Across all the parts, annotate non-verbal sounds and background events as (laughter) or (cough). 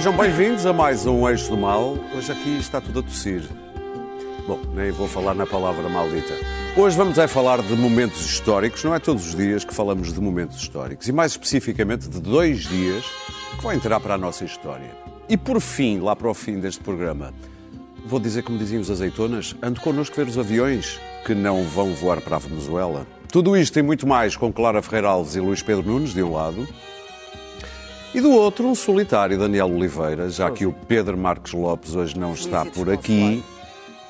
Sejam bem-vindos a mais um Eixo do Mal. Hoje aqui está tudo a tossir. Bom, nem vou falar na palavra maldita. Hoje vamos é falar de momentos históricos. Não é todos os dias que falamos de momentos históricos. E mais especificamente de dois dias que vão entrar para a nossa história. E por fim, lá para o fim deste programa, vou dizer como diziam os azeitonas, ando connosco ver os aviões que não vão voar para a Venezuela. Tudo isto e muito mais com Clara Ferreira Alves e Luís Pedro Nunes, de um lado. E do outro, um solitário, Daniel Oliveira, já que o Pedro Marques Lopes hoje não está por aqui.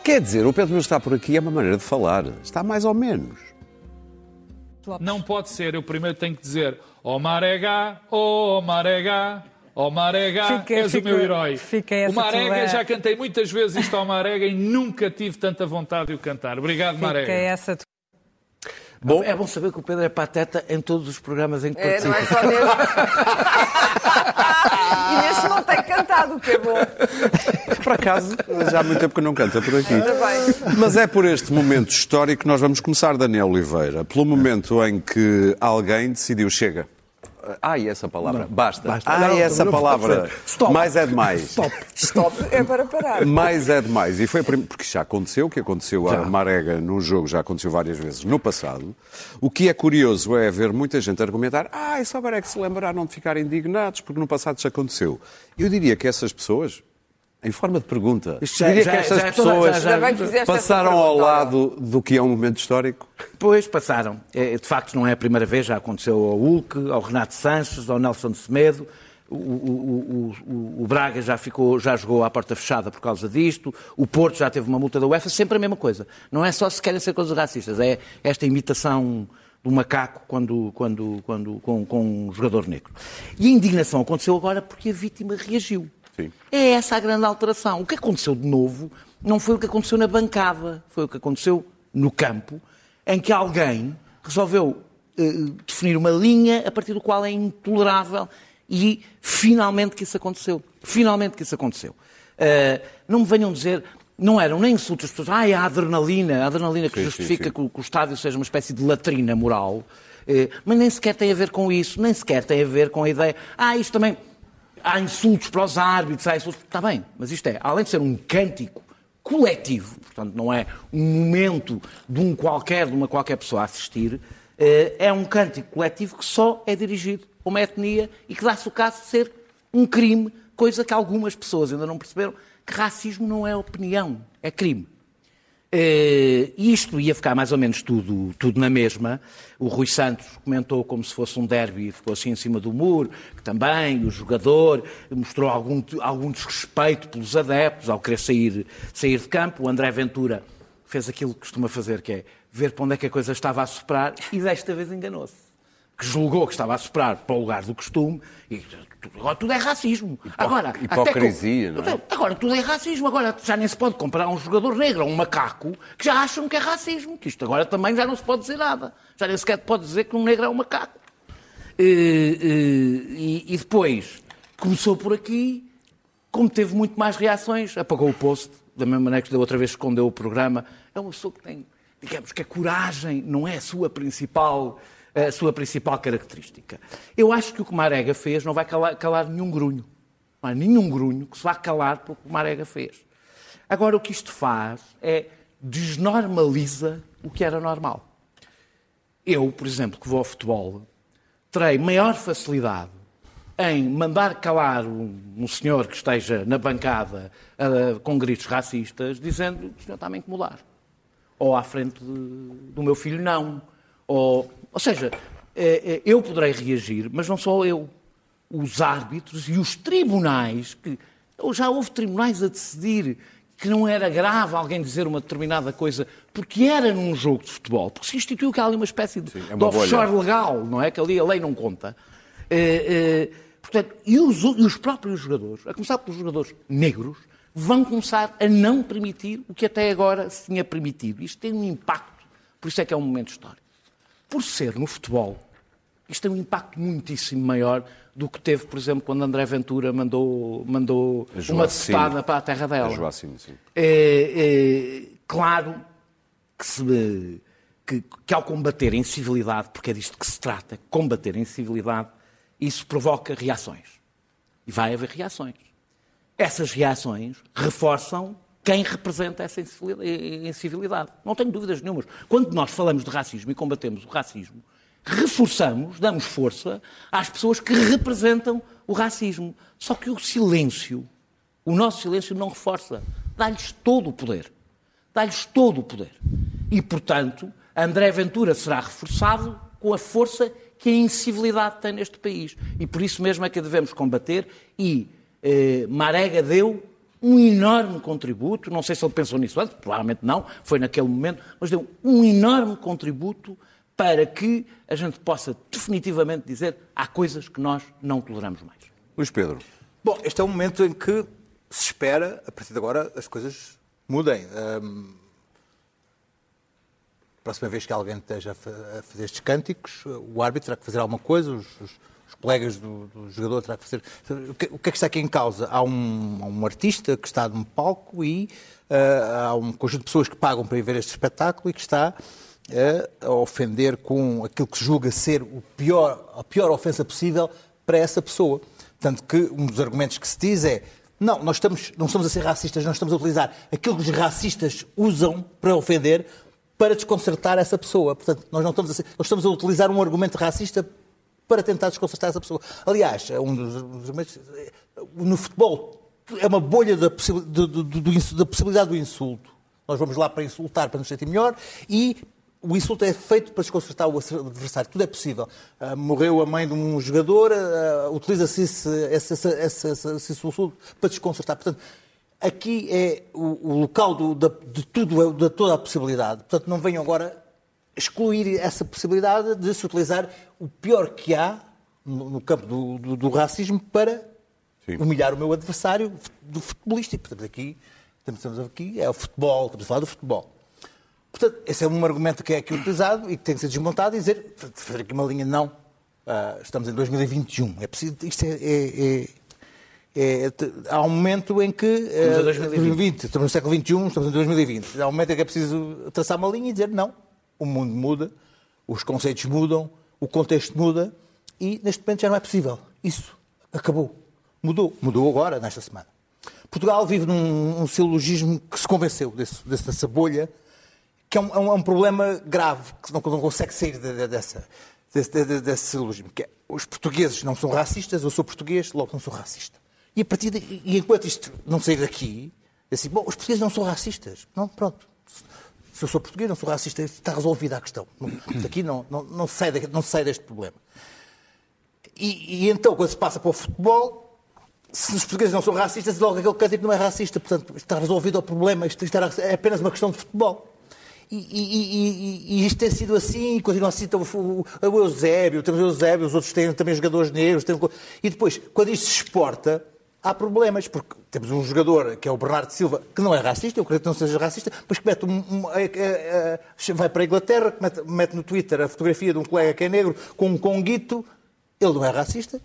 Quer dizer, o Pedro não está por aqui é uma maneira de falar. Está mais ou menos. Não pode ser. Eu primeiro tenho que dizer: Ó oh, Marega, ó oh, Marega, ó oh, Marega, Fica- és fica- o meu herói. fica essa o Marega, tua- já cantei muitas vezes isto ao Marega e nunca tive tanta vontade de o cantar. Obrigado, Fica Marega. essa tua Bom, É bom saber que o Pedro é pateta em todos os programas em que É, não participa. é só neste. (laughs) e neste não tem cantado, o que é bom. por acaso, já há muito tempo que não canta por aqui. Bem. Mas é por este momento histórico que nós vamos começar, Daniel Oliveira. Pelo momento em que alguém decidiu, chega. Ai, essa palavra. Basta. Basta. Ai, Não, não, essa não palavra. Stop. Mais é demais. Stop. Stop, é para parar. Mais é demais. E foi a prim- porque já aconteceu, o que aconteceu a Já. Marega num jogo já aconteceu várias vezes no passado. O que é curioso é ver muita gente argumentar ah, só agora é que se lembraram de ficar indignados porque no passado isso aconteceu. Eu diria que essas pessoas, em forma de pergunta, Isto já- diria já- que essas já é pessoas já- passaram ao lado do que é um momento histórico. Depois passaram. É, De facto, não é a primeira vez, já aconteceu ao Hulk, ao Renato Sanches, ao Nelson Semedo. O, o- o- o- o Braga já, ficou, já jogou à porta fechada por causa disto. O Porto já teve uma multa da UEFA. Sempre a mesma coisa. Não é só se querem ser coisas racistas. É esta imitação do macaco quando, quando, quando, com, com um jogador negro. E a indignação aconteceu agora porque a vítima reagiu. Sim. É essa a grande alteração. O que aconteceu de novo não foi o que aconteceu na bancada, foi o que aconteceu no campo, em que alguém resolveu eh, definir uma linha a partir do qual é intolerável e finalmente que isso aconteceu. Finalmente que isso aconteceu. Eh, não me venham dizer, não eram nem insultos, as pessoas, ai, a adrenalina, a adrenalina que Sim, justifica sim, sim. Que, o, que o estádio seja uma espécie de latrina moral, eh, mas nem sequer tem a ver com isso, nem sequer tem a ver com a ideia, ah, isto também, há insultos para os árbitros, há insultos, está bem, mas isto é, além de ser um cântico coletivo, portanto não é um momento de um qualquer, de uma qualquer pessoa a assistir, eh, é um cântico coletivo que só é dirigido a uma etnia e que dá-se o caso de ser um crime, coisa que algumas pessoas ainda não perceberam, que racismo não é opinião, é crime. Eh, E isto ia ficar mais ou menos tudo, tudo na mesma. O Rui Santos comentou como se fosse um derby e ficou assim em cima do muro, que também o jogador mostrou algum, algum desrespeito pelos adeptos ao querer sair, sair de campo. O André Ventura fez aquilo que costuma fazer, que é ver para onde é que a coisa estava a soprar e desta vez enganou-se que julgou que estava a soprar para o lugar do costume e agora tudo é racismo. Agora, até hipocrisia, com- não é? Agora tudo é racismo. Agora já nem se pode comparar um jogador negro a um macaco que já acham que é racismo. Que isto agora também já não se pode dizer nada. Já nem sequer pode dizer que um negro é um macaco. Eh, eh, E, e depois começou por aqui, como teve muito mais reações, apagou o post, da mesma maneira que da outra vez escondeu o programa. É uma pessoa que tem, digamos que a coragem não é a sua principal, a sua principal característica. Eu acho que o que Marega fez não vai calar, calar nenhum grunho. Não há nenhum grunho que se vá calar pelo que Marega fez. Agora, o que isto faz é desnormaliza o que era normal. Eu, por exemplo, que vou ao futebol, terei maior facilidade em mandar calar um, um senhor que esteja na bancada ah, com gritos racistas, dizendo que o senhor está a me incomodar. Ou à frente de- do meu filho, não. Ou, ou seja, eh, eh, eu poderei reagir, mas não só eu. Os árbitros e os tribunais, que já houve tribunais a decidir que não era grave alguém dizer uma determinada coisa porque era num jogo de futebol, porque se instituiu que há ali uma espécie de, é uma de offshore legal, não é? Que ali a lei não conta. Eh, eh, portanto, e os, e os próprios jogadores, a começar pelos jogadores negros, vão começar a não permitir o que até agora se tinha permitido. Isto tem um impacto, por isso é que é um momento histórico. Por ser no futebol, isto tem um impacto muitíssimo maior do que teve, por exemplo, quando André Ventura mandou, mandou A uma deputada para a terra dela. A Joacine, sim. É, é, claro que, se, que, que ao combater a incivilidade, porque é disto que se trata, combater a incivilidade, isso provoca reações. E vai haver reações. essas reações reforçam quem representa essa incivilidade. Não tenho dúvidas nenhumas. Quando nós falamos de racismo e combatemos o racismo, reforçamos, damos força às pessoas que representam o racismo. Só que o silêncio, o nosso silêncio não reforça, dá-lhes todo o poder. Dá-lhes todo o poder. E, portanto, André Ventura será reforçado com a força que a incivilidade tem neste país. E por isso mesmo é que a devemos combater. E eh, Marega deu um enorme contributo, não sei se ele pensou nisso antes, provavelmente não, foi naquele momento, mas deu um enorme contributo para que a gente possa definitivamente dizer há coisas que nós não toleramos mais. Luís Pedro. Bom, este é um momento em que se espera, a partir de agora, as coisas mudem. Um, próxima vez que alguém esteja a fazer estes cânticos, o árbitro terá que fazer alguma coisa, os, colegas do, do, jogador terá que fazer. O que, o que, é que está aqui em causa? Há um, um artista que está num palco e uh, há um conjunto de pessoas que pagam para ir ver este espetáculo e que está uh, a ofender com aquilo que julga ser o pior, a pior ofensa possível para essa pessoa. Tanto que um dos argumentos que se diz é não, nós estamos, não estamos a ser racistas, nós estamos a utilizar aquilo que os racistas usam para ofender para desconcertar essa pessoa. Portanto, nós não estamos a, ser, nós estamos a utilizar um argumento racista para tentar desconcertar essa pessoa. Aliás, é um dos argumentos. No futebol, é uma bolha da, possi do, do, do, da possibilidade do insulto. Nós vamos lá para insultar, para nos sentir melhor e o insulto é feito para desconcertar o adversário. Tudo é possível. Uh, morreu a mãe de um jogador, uh, utiliza-se esse, esse, esse, esse, insulto para desconcertar. Portanto, aqui é o, o local do, da, de tudo, de toda a possibilidade. Portanto, não venham agora excluir essa possibilidade de se utilizar o pior que há no, no campo do, do, do, racismo para Sim. humilhar o meu adversário do futebolístico. Portanto, aqui, estamos aqui, é o futebol, estamos a falar do futebol. Portanto, esse é um argumento que é aqui utilizado e que tem que ser desmontado e dizer, fazer aqui uma linha, não, uh, estamos em 2021. É preciso, isto é, é, é, é há um momento em que... Estamos em 2020. Estamos no século XXI, estamos em 2020. Há um momento em que é preciso traçar uma linha e dizer, não, o mundo muda, os conceitos mudam, o contexto muda e neste momento já não é possível. Isso acabou. Mudou. Mudou agora, nesta semana. Portugal vive num um silogismo que se convenceu desse, dessa bolha que é um, é um, é problema grave, que não, não consegue sair de, de, dessa, desse, de, desse silogismo. Que é, os portugueses não são racistas, eu sou português, logo não sou racista. E, a partir de, e enquanto isto não sair daqui, é assim, bom, os portugueses não são racistas. Não, pronto. Se eu sou português, não sou racista, está resolvida a questão. Daqui não, não, não, sai, não sai deste problema. E, e, então, quando se passa para o futebol, se os portugueses não são racistas, logo aquele cântico não é racista. Portanto, está resolvido o problema. Isto, isto é apenas uma questão de futebol. E, e, e, e, isto tem sido assim, continua assim. Então, o, o Eusébio, temos o Eusébio, os outros têm também jogadores negros. Têm... E depois, quando isto se exporta, há problemas, porque temos um jogador que é o Bernardo Silva, que não é racista, eu creio que não seja racista, mas que mete um, um, vai para a Inglaterra, mete, mete, no Twitter a fotografia de um colega que é negro com um conguito. Ele não é racista,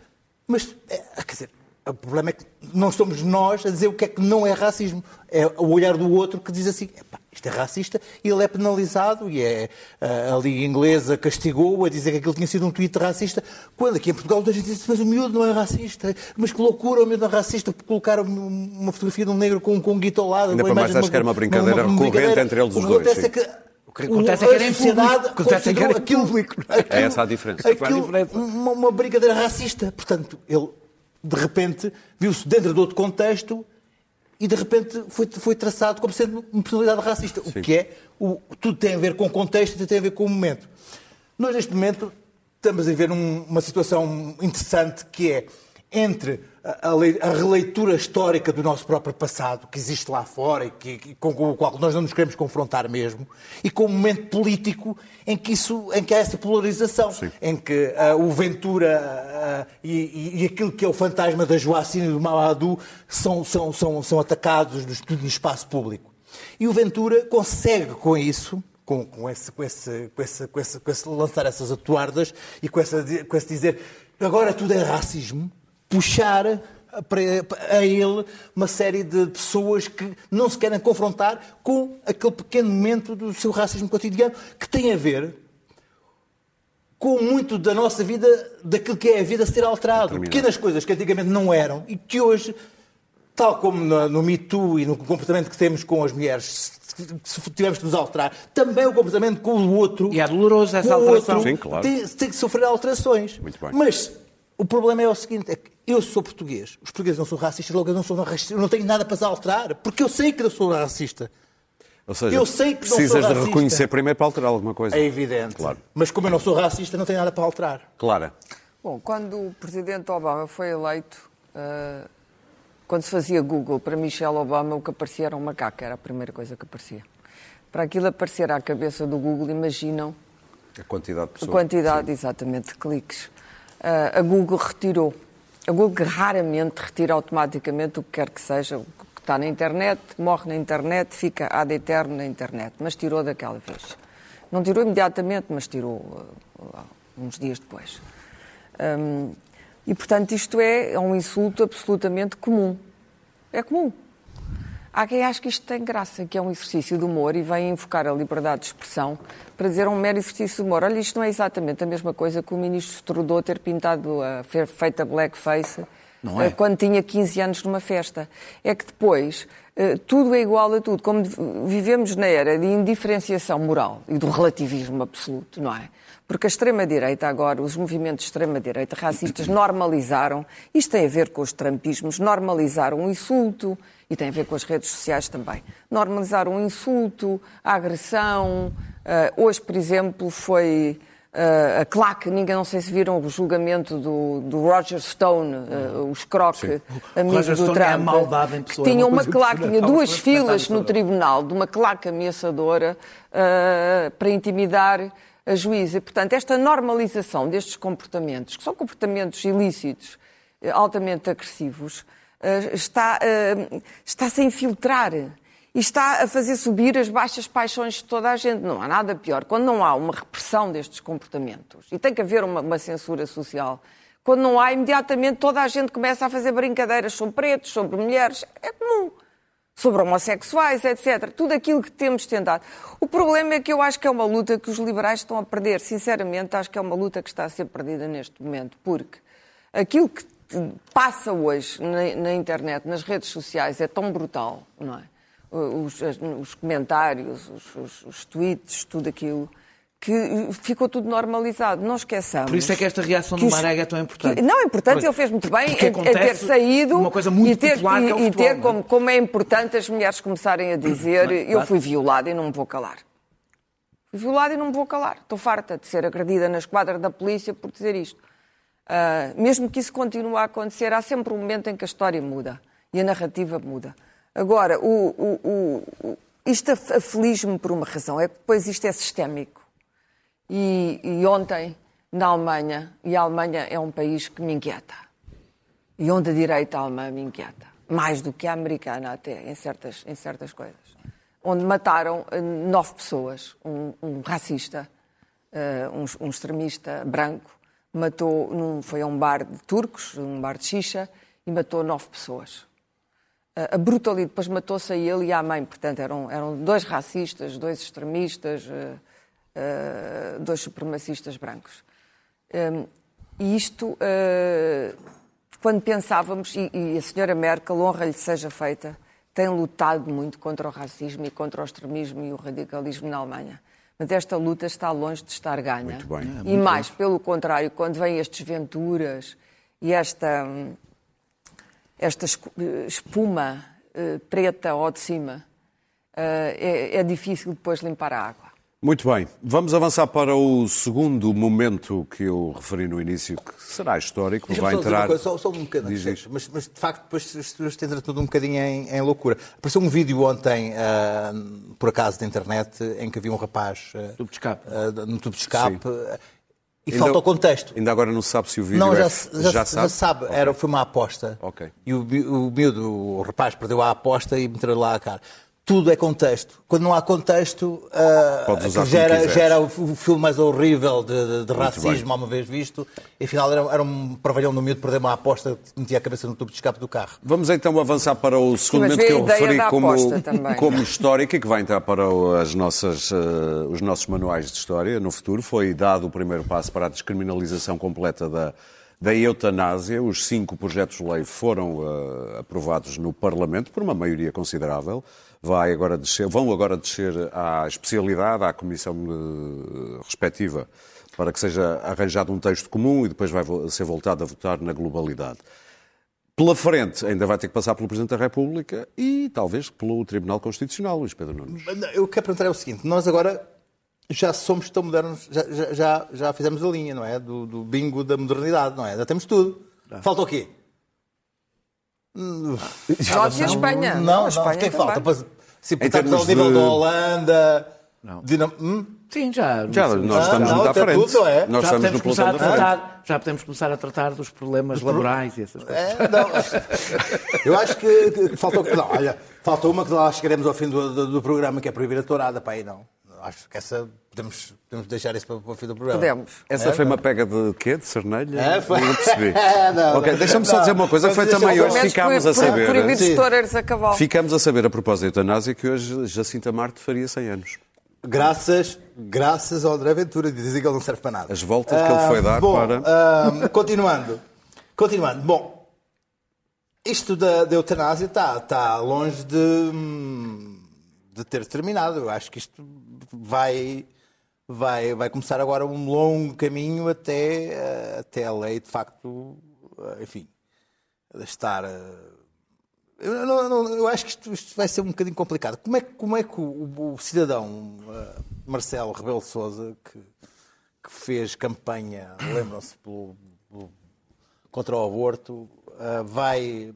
mas, é, quer dizer, o problema é que não somos nós a dizer o que é que não é racismo. É o olhar do outro que diz assim, isto é racista, e ele é penalizado, e é, a Liga Inglesa castigou-o a dizer que aquilo tinha sido um tweet racista, quando aqui em Portugal a gente diz, mas o miúdo não é racista, mas que loucura o miúdo não é racista, por colocar uma fotografia de um negro com um conguito ao lado. Ainda para mais acho que era uma brincadeira uma, uma recorrente brincadeira. entre eles os dois. É que, o que acontece é que era em sociedade acontece é que era aquilo, público. (laughs) É essa a diferença. Aquilo, uma, uma brincadeira racista. Portanto, ele de repente, viu-se dentro de outro contexto e de repente foi, foi traçado como sendo uma personalidade racista. Sim. O que é? O, tudo tem a ver com o contexto e tem a ver com o momento. Nós, neste momento, estamos a ver um, uma situação interessante que é entre a, a, releitura histórica do nosso próprio passado, que existe lá fora e que, com, com, o qual nós não nos queremos confrontar mesmo, e com o momento político em que, isso, em que há essa polarização, Sim. em que uh, o Ventura uh, e, e, aquilo que é o fantasma da Joacine e do Mamadou são, são, são, são atacados no, no espaço público. E o Ventura consegue com isso com, com, esse, com, esse, com, esse, com, esse, com esse lançar essas atuardas e com, essa, com esse dizer agora tudo é racismo, puxar a ele uma série de pessoas que não se querem confrontar com aquele pequeno momento do seu racismo cotidiano que tem a ver com muito da nossa vida, daquilo que é a vida ser alterado. Pequenas coisas que antigamente não eram e que hoje tal como no, no Me Too e no comportamento que temos com as mulheres, se, tivermos que nos alterar, também o comportamento com o outro. E é doloroso essa alteração. outro Sim, claro. tem, tem que sofrer alterações. Muito bem. Mas o problema é o seguinte: é que eu sou português, os portugueses não são racistas, logo eu não sou racista, eu não tenho nada para alterar, porque eu sei que eu sou racista. Ou seja, Eu sei que não sou precisas de racista. reconhecer primeiro para alterar alguma coisa. É evidente. Claro. Mas como eu não sou racista, não tenho nada para alterar. Clara. Bom, quando o presidente Obama foi eleito, eh, quando se fazia Google para Michelle Obama, o que aparecia era um macaco, era a primeira coisa que aparecia. Para aquilo aparecer à cabeça do Google, imaginam A quantidade de a pessoas. quantidade, exatamente, de cliques. Eh, a Google retirou. A Google raramente retira automaticamente o que quer que seja, o que está na internet, morre na internet, fica ad eterno na internet, mas tirou daquela vez. Não tirou imediatamente, mas tirou eh, uns dias depois. Hum, e, portanto, isto é, é um insulto absolutamente comum. É comum. Há quem ache que isto tem graça, que é um exercício de humor e vem invocar a liberdade de expressão para dizer um mero exercício de humor. Olha, isto não é exatamente a mesma coisa que o ministro Trudeau ter pintado, a, fer- feito a blackface é? eh, quando tinha 15 anos numa festa. É que depois eh, tudo é igual a tudo. Como vivemos na era de indiferenciação moral e do relativismo absoluto, não é? Porque a extrema-direita agora, os movimentos de extrema-direita racistas normalizaram, isto tem a ver com os trampismos, normalizaram o insulto e tem a ver com as redes sociais também. Normalizaram o insulto, a agressão. Eh, hoje, por exemplo, foi eh, a claque, ninguém não sei se viram o julgamento do, do Roger Stone, eh, o escroque amigo Roger do Stone é a Trump, maldade em que pessoa, é tinha uma claque, tinha impressionante. duas filas no tribunal de uma claque ameaçadora eh, para intimidar a juíza. Portanto, esta normalização destes comportamentos, que são comportamentos ilícitos, eh, altamente agressivos, eh, está, eh, está-se a infiltrar e está a fazer subir as baixas paixões de toda a gente. Não há nada pior. Quando não há uma repressão destes comportamentos, e tem que haver uma, uma censura social, quando não há, imediatamente toda a gente começa a fazer brincadeiras sobre pretos, sobre mulheres. É comum sobre homossexuais, etc. Tudo aquilo que temos tentado. O problema é que eu acho que é uma luta que os liberais estão a perder. Sinceramente, acho que é uma luta que está a ser perdida neste momento, porque aquilo que passa hoje na, na internet, nas redes sociais, é tão brutal, não é? Os, os comentários, os, os- os tweets, tudo aquilo, que ficou tudo normalizado. Não esqueçamos. Por isso é que esta reação do Marega é tão importante. que- Não, é importante, ele fez muito bem em, em ter saído uma coisa muito e ter, popular é e, e futebol, ter não é? como, como é importante as mulheres começarem a dizer eu fui violada e não me vou calar. Fui violada e não me vou calar. Estou farta de ser agredida na esquadra da polícia por dizer isto. Ah, mesmo que isso continue a acontecer, há sempre um momento em que a história muda e a narrativa muda. Agora, o, o, o- isto af- aflige-me por uma razão, é que depois isto é sistémico. E, e ontem, na Alemanha, e a Alemanha é um país que me inquieta. E onde a direita alemã me inquieta. Mais do que a americana, até, em certas, em certas coisas. Onde mataram eh, nove pessoas. Um, um racista, eh, um, um extremista branco, matou, num, foi a um bar de turcos, um bar de xixa, e matou nove pessoas. A brutalidade, depois matou-se a ele e à mãe, portanto, eram, eram dois racistas, dois extremistas, eh, eh, dois supremacistas brancos. Um, e isto, eh, quando pensávamos, e, e a senhora Merkel, honra-lhe seja feita, tem lutado muito contra o racismo e contra o extremismo e o radicalismo na Alemanha. Mas esta luta está longe de estar ganha. Muito bem. e mais, pelo contrário, quando vêm estes Venturas e esta, esta espuma eh, preta ao de cima, eh, é, é difícil depois limpar a água. Muito bem, vamos avançar para o segundo momento que eu referi no início, que será histórico, vai só entrar. coisa, só, só um bocadinho. Diz, diz. Mas, mas, de facto, depois as pessoas tendem tudo um bocadinho em, em loucura. Apareceu um vídeo ontem, ah, por acaso, da internet, em que havia um rapaz ah, Tubo de escape. ah, no tubo de escape. ah, e Ainda- falta o contexto. Ainda agora não se sabe se o vídeo Não, é... já, se- já, já se- já sabe. Era, foi uma aposta. Ok. E o, o miúdo, o rapaz, perdeu a aposta e meteram lá a cara. Tudo é contexto. Quando não há contexto, como gera, gera o, o filme mais horrível de, de- de bem. racismo alguma vez visto. E afinal era, era um parvalhão no miúdo perder uma aposta que metia a cabeça no tubo de escape do carro. Vamos então avançar para o segundo mas momento que eu referi como, também. como histórico e que vai entrar para as nossas, eh, os nossos manuais de história no futuro. Foi dado o primeiro passo para a descriminalização completa da, da eutanásia. Os cinco projetos de lei foram uh, aprovados no Parlamento por uma maioria considerável. Vai agora descer, vão agora descer à especialidade, à comissão uh, respectiva, para que seja arranjado um texto comum e depois vai ser voltado a votar na globalidade. Pela frente, ainda vai ter que passar pelo Presidente da República e talvez pelo Tribunal Constitucional, Luís Pedro Nunes. Eu quero perguntar é o seguinte: nós agora já somos tão modernos, já, já, já fizemos a linha, não é? Do, do bingo da modernidade, não é? Já temos tudo. Falta o quê? Nós e a Espanha. Não, não, Espanha o que é que falta? Se estamos ao nível da Holanda. Não. Dinam... Hum? Sim, já. Já, nós estamos não, muito à frente. tudo, é. Nós já estamos podemos no começar a tratar, já podemos começar a tratar dos problemas laborais e essas coisas. É, não. (laughs) Eu acho que, que faltou. Não, olha, falta uma que lá chegaremos ao fim do, do, do programa, que é proibir a tourada. Pá, aí não. Acho que essa podemos, podemos deixar isso para, para o fim do programa. Podemos. Essa É, foi não. uma pega de quê? De cernelha? É, foi. Não percebi. (laughs) Não, ok, não. deixa-me só dizer uma coisa que foi também hoje ficámos a por- saber. Proibidos toureiros a cavalo. Ficámos a saber a propósito da eutanásia que hoje Jacinta Marte faria 100 anos. Graças, graças ao André Ventura, que dizem que ele não serve para nada. As voltas que ele foi dar bom, para- ah, continuando. Continuando. Bom, isto da, da eutanásia está está longe de, hum, de ter terminado. Eu acho que isto vai, vai, vai começar agora um longo caminho até, ah, até a lei, de facto, ah, enfim, estar. ah, eu, não- não- eu acho que isto, isto vai ser um bocadinho complicado. Como é, como é que o, o cidadão ah, Marcelo Rebelo Souza, que, que fez campanha, lembram-se, contra o aborto, ah, vai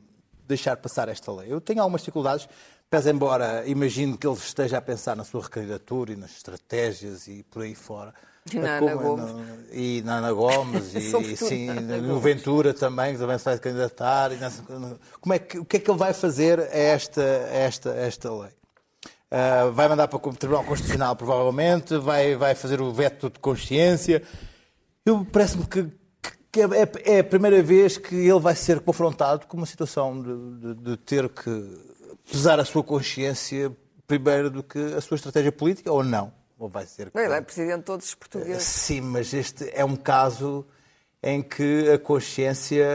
deixar passar esta lei? Eu tenho algumas dificuldades, pese embora imagino que ele esteja a pensar na sua recandidatura e nas estratégias e por aí fora. E na Ana Gomes. no- E na Ana Gomes, (laughs) e, Sobretudo sim, no Gomes. Ventura também, que também se vai candidatar. e nessa- Como é que, o que é que ele vai fazer a esta, a esta, a esta lei? Ah, vai mandar para o Tribunal Constitucional, provavelmente, vai, vai fazer o veto de consciência. Eu parece-me que, que é, é a primeira vez que ele vai ser confrontado com uma situação de, de- de ter que pesar a sua consciência primeiro do que a sua estratégia política, ou não? Ou vai ser Ele é presidente de todos os portugueses. Sim, mas este é um caso em que a consciência.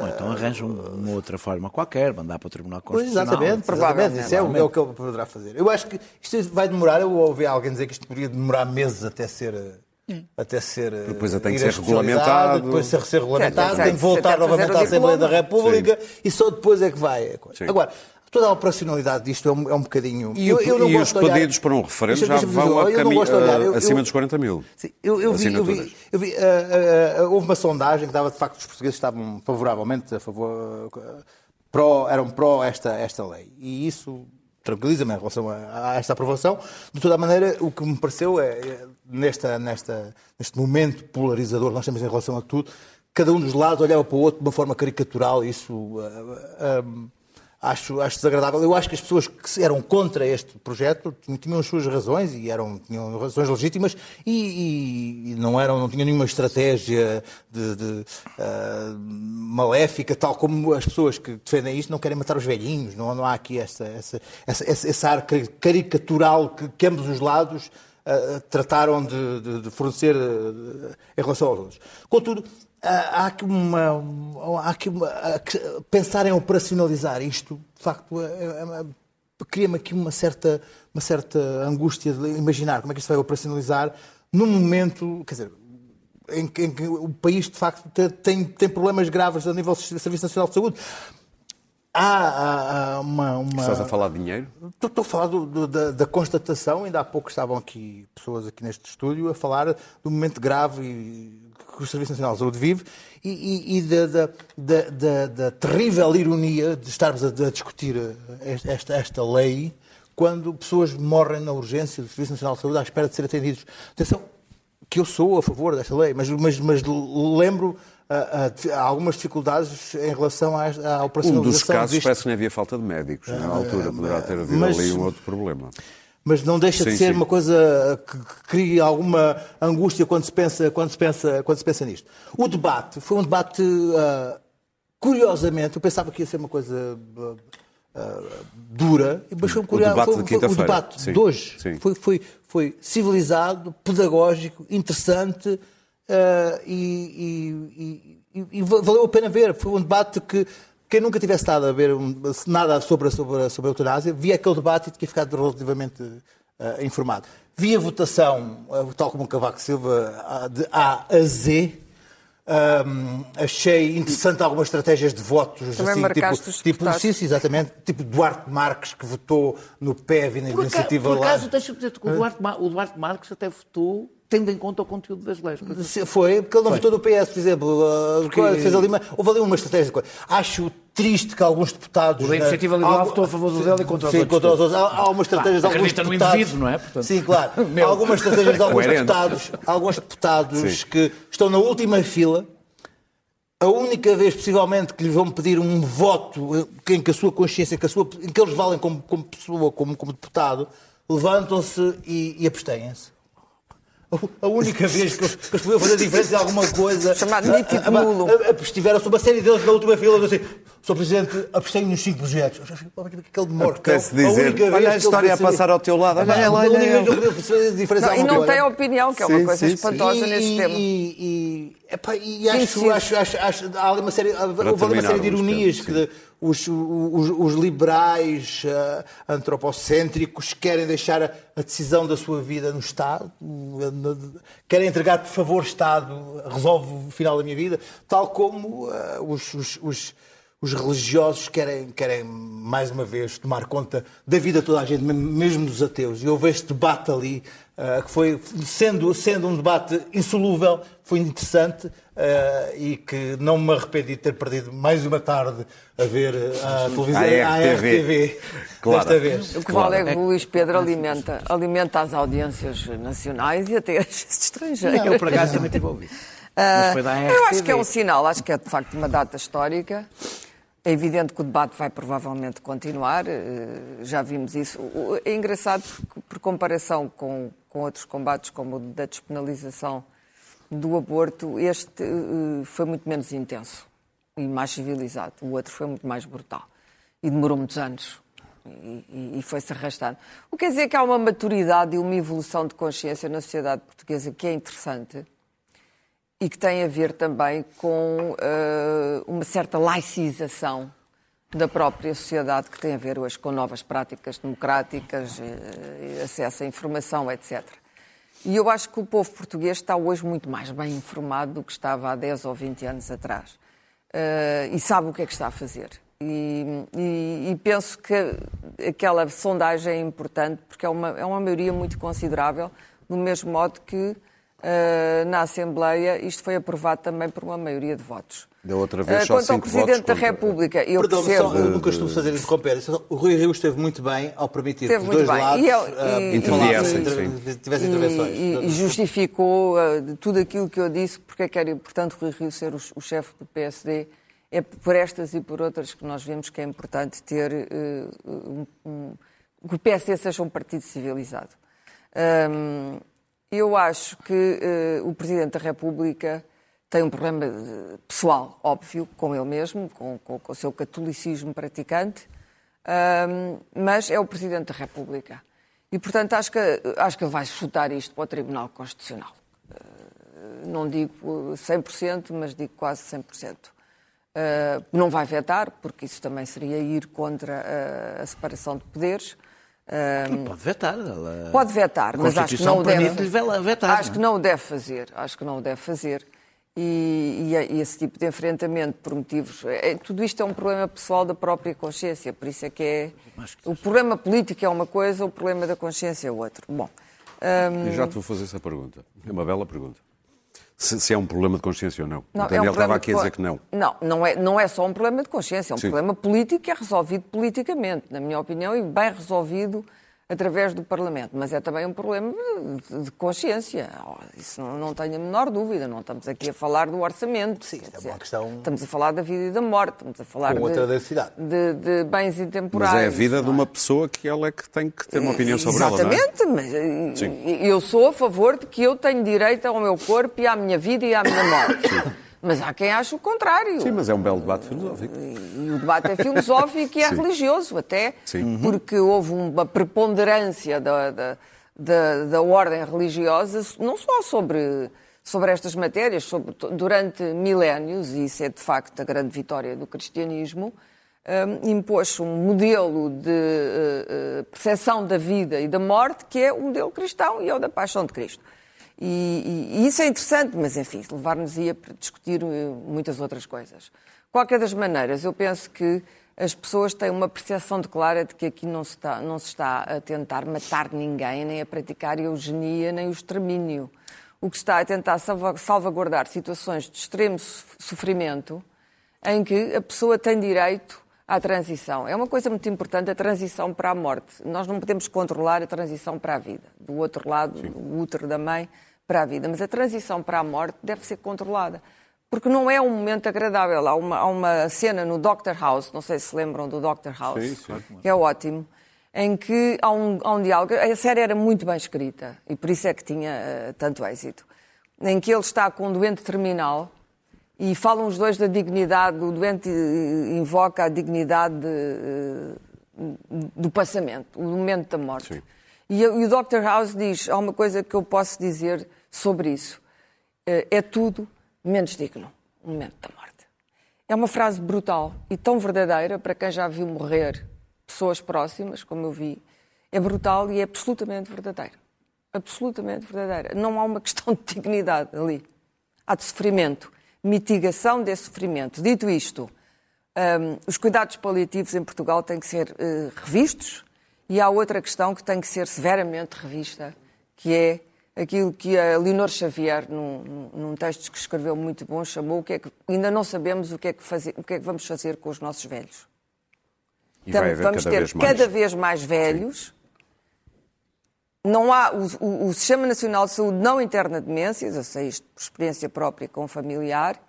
Ou então arranjam uma outra forma qualquer, mandar para o Tribunal Pois, Constitucional. exatamente, Provavelmente. Isso é o, é o que ele poderá fazer. Eu acho que isto vai demorar. Eu ouvi alguém dizer que isto poderia demorar meses até ser. Até ser. Depois tem que ser regulamentado. Depois ser, ser regulamentado, Sim, tem que voltar até novamente à Assembleia da. República e só depois é que vai. Sim. Agora, toda a operacionalidade disto é um, é um bocadinho. E, eu, eu e os olhar- pedidos para um referendo já vão a cami-. Eu- acima dos 40 mil. Sim, eu, vi, eu vi, eu vi, ah, ah, ah, houve uma sondagem que dava de facto que os portugueses estavam favoravelmente a favor, pró, eram pró esta, esta lei. E isso tranquiliza-me em relação a, a esta aprovação. De toda a maneira, o que me pareceu é, é, nesta, nesta, neste momento polarizador que nós temos em relação a tudo, cada um dos lados olhava para o outro de uma forma caricatural. Isso ah, acho, acho desagradável. Eu acho que as pessoas que eram contra este projeto tinham- as suas razões e eram, tinham razões legítimas e, e- não, eram, não tinham nenhuma estratégia de, de, ah, maléfica, tal como as pessoas que defendem isto não querem matar os velhinhos. Não, não há aqui essa, essa, essa, esse, ar cari- caricatural que, que ambos os lados ah, trataram de, de- de fornecer ah, em relação aos outros. Contudo, há aqui uma. Há aqui uma pensar em operacionalizar isto, de facto, é- é- cria-me aqui uma certa, uma certa angústia de imaginar como é que isto vai operacionalizar num momento. Quer dizer. Em que, em que o país, de facto, te- tem, tem problemas graves a nível do Serviço Nacional de Saúde. Há, há- há uma, uma- Estás a falar de dinheiro? Estou, estou a falar do- do- da, da constatação, ainda há pouco estavam aqui pessoas aqui neste estúdio a falar do momento grave e- que o Serviço Nacional de Saúde vive e, e- e da, da- da- da- terrível ironia de estarmos a, a discutir eh, esta, esta lei quando pessoas morrem na urgência do Serviço Nacional de Saúde à espera de ser atendidos. Atenção, que eu sou a favor desta lei, mas, mas, mas lembro ah, ah, algumas dificuldades em relação à, à Um operacionalização dos casos disto. parece que não havia falta de médicos. Na altura poderá ter havido mas- ali um outro problema. Mas não deixa de Sim, ser sim. uma coisa que, cria alguma angústia quando se pensa, quando se pensa, quando se pensa nisto. O debate foi um debate, ah, curiosamente, eu pensava que ia ser uma coisa ah, dura, mas foi um curioso. debate foi- de foi- o debate sim. de hoje foi, foi, foi civilizado, pedagógico, interessante e, e- e- e, e valeu a pena ver. Foi um debate que quem nunca tivesse estado a ver um, nada sobre, sobre, sobre a eutanásia, via aquele debate e tinha ficado relativamente uh, informado. Via votação, uh, tal como o Cavaco Silva, de A a Z, um, achei interessante algumas estratégias de votos. Também assim, tipo, os tipo, sim, sim, exatamente. Tipo Duarte Marques, que votou no PEV na Por, iniciativa por lá. acaso, deixa-me dizer que o Duarte, o Duarte Marques até votou tendo em conta o conteúdo das leis. Se- Foi, porque ele não votou no PS, por exemplo. uh, Porque- fez ali uma, houve ali uma estratégia. de coisa. Acho triste que alguns deputados. O Iniciativa Liberal algu- votou a favor do dele e contra os Sim, outros contra os outros. Há, há umas estratégias de alguns acredita no deputados. indivíduo, não é? Portanto- Sim, claro. (laughs) Meu. Há algumas estratégias de (laughs) alguns deputados, alguns deputados Sim. que estão na última fila. A única vez, possivelmente, que lhe vão pedir um voto em que a sua consciência, que a sua, em que eles valem como, como pessoa, como, como deputado, levantam-se e, e abstêm-se. A única vez que eles, que eles podiam fazer diferença em alguma coisa. Chamado nítido a- a- nulo. a- a- Estiveram-se uma série deles na última fila, assim. Sr. Presidente, abstenho nos cinco projetos. Aquele demora. Apetece dizer, olha a história a passar ao teu lado, olha olha. Não, e não tem opinião, que é uma Sim, coisa sim, sim. espantosa nesse tema. E, e, e acho, sim. acho, acho, acho- há uma série, houve uma série de ironias que os, os, os liberais eh, antropocêntricos querem deixar a, a decisão da sua vida no Estado, eh, querem entregar, por favor, Estado, resolve o final da minha vida, tal como eh, os, os, os os religiosos querem, querem, mais uma vez, tomar conta da vida de toda a gente, mesmo dos ateus. E houve este debate ali, uh, que foi, sendo, sendo um debate insolúvel, foi interessante uh, e que não me arrependi de ter perdido mais uma tarde a ver a televisão, A RTV. RTV, Claro. desta vez. O que vale é que o Luís Pedro alimenta, alimenta as audiências nacionais e até (laughs) as estrangeiras. Eu, por acaso, também tive a ouvir. Ah, da eu acho que é um sinal, acho que é de facto uma data histórica. É evidente que o debate vai provavelmente continuar, eh, já vimos isso. É engraçado porque, por comparação com, com outros combates, como o da despenalização do aborto, este eh, foi muito menos intenso e mais civilizado. O outro foi muito mais brutal e demorou muitos anos e- e foi-se arrastando. O que quer dizer que há uma maturidade e uma evolução de consciência na sociedade portuguesa que é interessante e que tem a ver também com eh, uma certa laicização da própria sociedade, que tem a ver hoje com novas práticas democráticas, eh, acesso à informação, etc. E eu acho que o povo português está hoje muito mais bem informado do que estava há 10 ou 20 anos atrás. Eh, e sabe o que é que está a fazer. E, e- e penso que aquela sondagem é importante porque é uma, é uma maioria muito considerável, do mesmo modo que eh, na Assembleia isto foi aprovado também por uma maioria de votos. Da outra vez Eh, só Quanto ao Presidente votos da contra- República, eu Perdão, percebo... só, eu nunca estou a fazer interromper. O Rui Rio esteve muito bem ao permitir Esteve que os dois bem. lados E ele- ah, e- tivessem E- intervenções. E, e justificou eh, de tudo aquilo que eu disse, porque é que era importante Rui Rio ser o, o chefe do PSD. É por estas e por outras que nós vemos que é importante ter eh, um, um- que o PSD seja um partido civilizado. Hum, eu acho que eh, o Presidente da República tem um problema eh, pessoal, óbvio, com ele mesmo, com, com- com o seu catolicismo praticante, mas é o Presidente da República. E, portanto, acho que, acho que ele vai chutar isto para o Tribunal Constitucional. Eh, não digo 100%, mas digo quase 100%. Eh, não vai vetar, porque isso também seria ir contra a separação de poderes. Eh, Pode vetar. Ela... Pode vetar, A mas acho que não o deve. vetar, Acho que não é? não o deve fazer. Acho que não o deve fazer. E, e é- e esse tipo de enfrentamento por motivos. é- tudo isto é um problema pessoal da própria consciência. Por isso é que é. O problema político é uma coisa, o problema da consciência é outro. Bom. hum, Eu já te vou fazer essa pergunta. É uma bela pergunta. Se, se é um problema de consciência ou não. Não, o Daniel é um estava aqui a dizer que não. Não, não é, não é só um problema de consciência, é um Sim. problema político que é resolvido politicamente, na minha opinião, e bem resolvido através do Parlamento. Mas é também um problema de, consciência. Oh, Isso não, não tenho a menor dúvida. Não estamos aqui a falar do orçamento. Sim, é uma questão- Estamos a falar da vida e da morte, estamos a falar Com de, de, de bens intemporais. Mas é a vida de não é? uma pessoa que ela é que tem que ter uma opinião sobre ela, não é? Exatamente, mas eh, Sim. eu sou a favor de que eu tenho direito ao meu corpo e à minha vida e à minha morte. Mas há quem ache o contrário. Sim, mas é um belo debate filosófico. E o debate é filosófico e é (laughs) Sim. religioso até, Sim. porque houve uma preponderância da, da, da, da ordem religiosa, não só sobre, sobre estas matérias sobre, durante milénios, e isso é de facto a grande vitória do cristianismo, um, impôs um modelo de uh, uh, percepção da vida e da morte que é o modelo cristão e é o da paixão de Cristo. E, e, e isso é interessante, mas enfim, levar-nos-ia para discutir uh, muitas outras coisas. Qualquer das maneiras, eu penso que as pessoas têm uma percepção clara de que aqui não se, está, não se está a tentar matar ninguém, nem a praticar eugenia, nem o extermínio. O que está a tentar salvaguardar situações de extremo sofrimento em que a pessoa tem direito à transição. É uma coisa muito importante a transição para a morte. Nós não podemos controlar a transição para a vida. Do outro lado, Sim. o útero da mãe para a vida. Mas a transição para a morte deve ser controlada. Porque não é um momento agradável. Há uma, há uma cena no Doctor House, não sei se lembram do Doctor House, sim, sim. que é ótimo, em que há um, há um diálogo. A série era muito bem escrita e por isso é que tinha uh, tanto êxito. Em que ele está com um doente terminal e falam os dois da dignidade, o doente invoca a dignidade de, eh, do passamento, o momento da morte. Sim. E, e o Dr. House diz: há uma coisa que eu posso dizer sobre isso. Eh, é tudo menos digno, o momento da morte. É uma frase brutal e tão verdadeira para quem já viu morrer pessoas próximas, como eu vi. É brutal e é absolutamente verdadeira. Absolutamente verdadeira. Não há uma questão de dignidade ali. Há de sofrimento mitigação desse sofrimento. Dito isto, um, os cuidados paliativos em Portugal têm que ser uh, revistos e há outra questão que tem que ser severamente revista, que é aquilo que a Leonor Xavier, num, num texto que escreveu muito bom, chamou que é que ainda não sabemos o que é que, fazer, o que, é que vamos fazer com os nossos velhos. E então, vamos ter cada vez mais velhos. Sim não há, o, o, Sistema Nacional de Saúde não interna demências, eu sei isto por experiência própria com um familiar,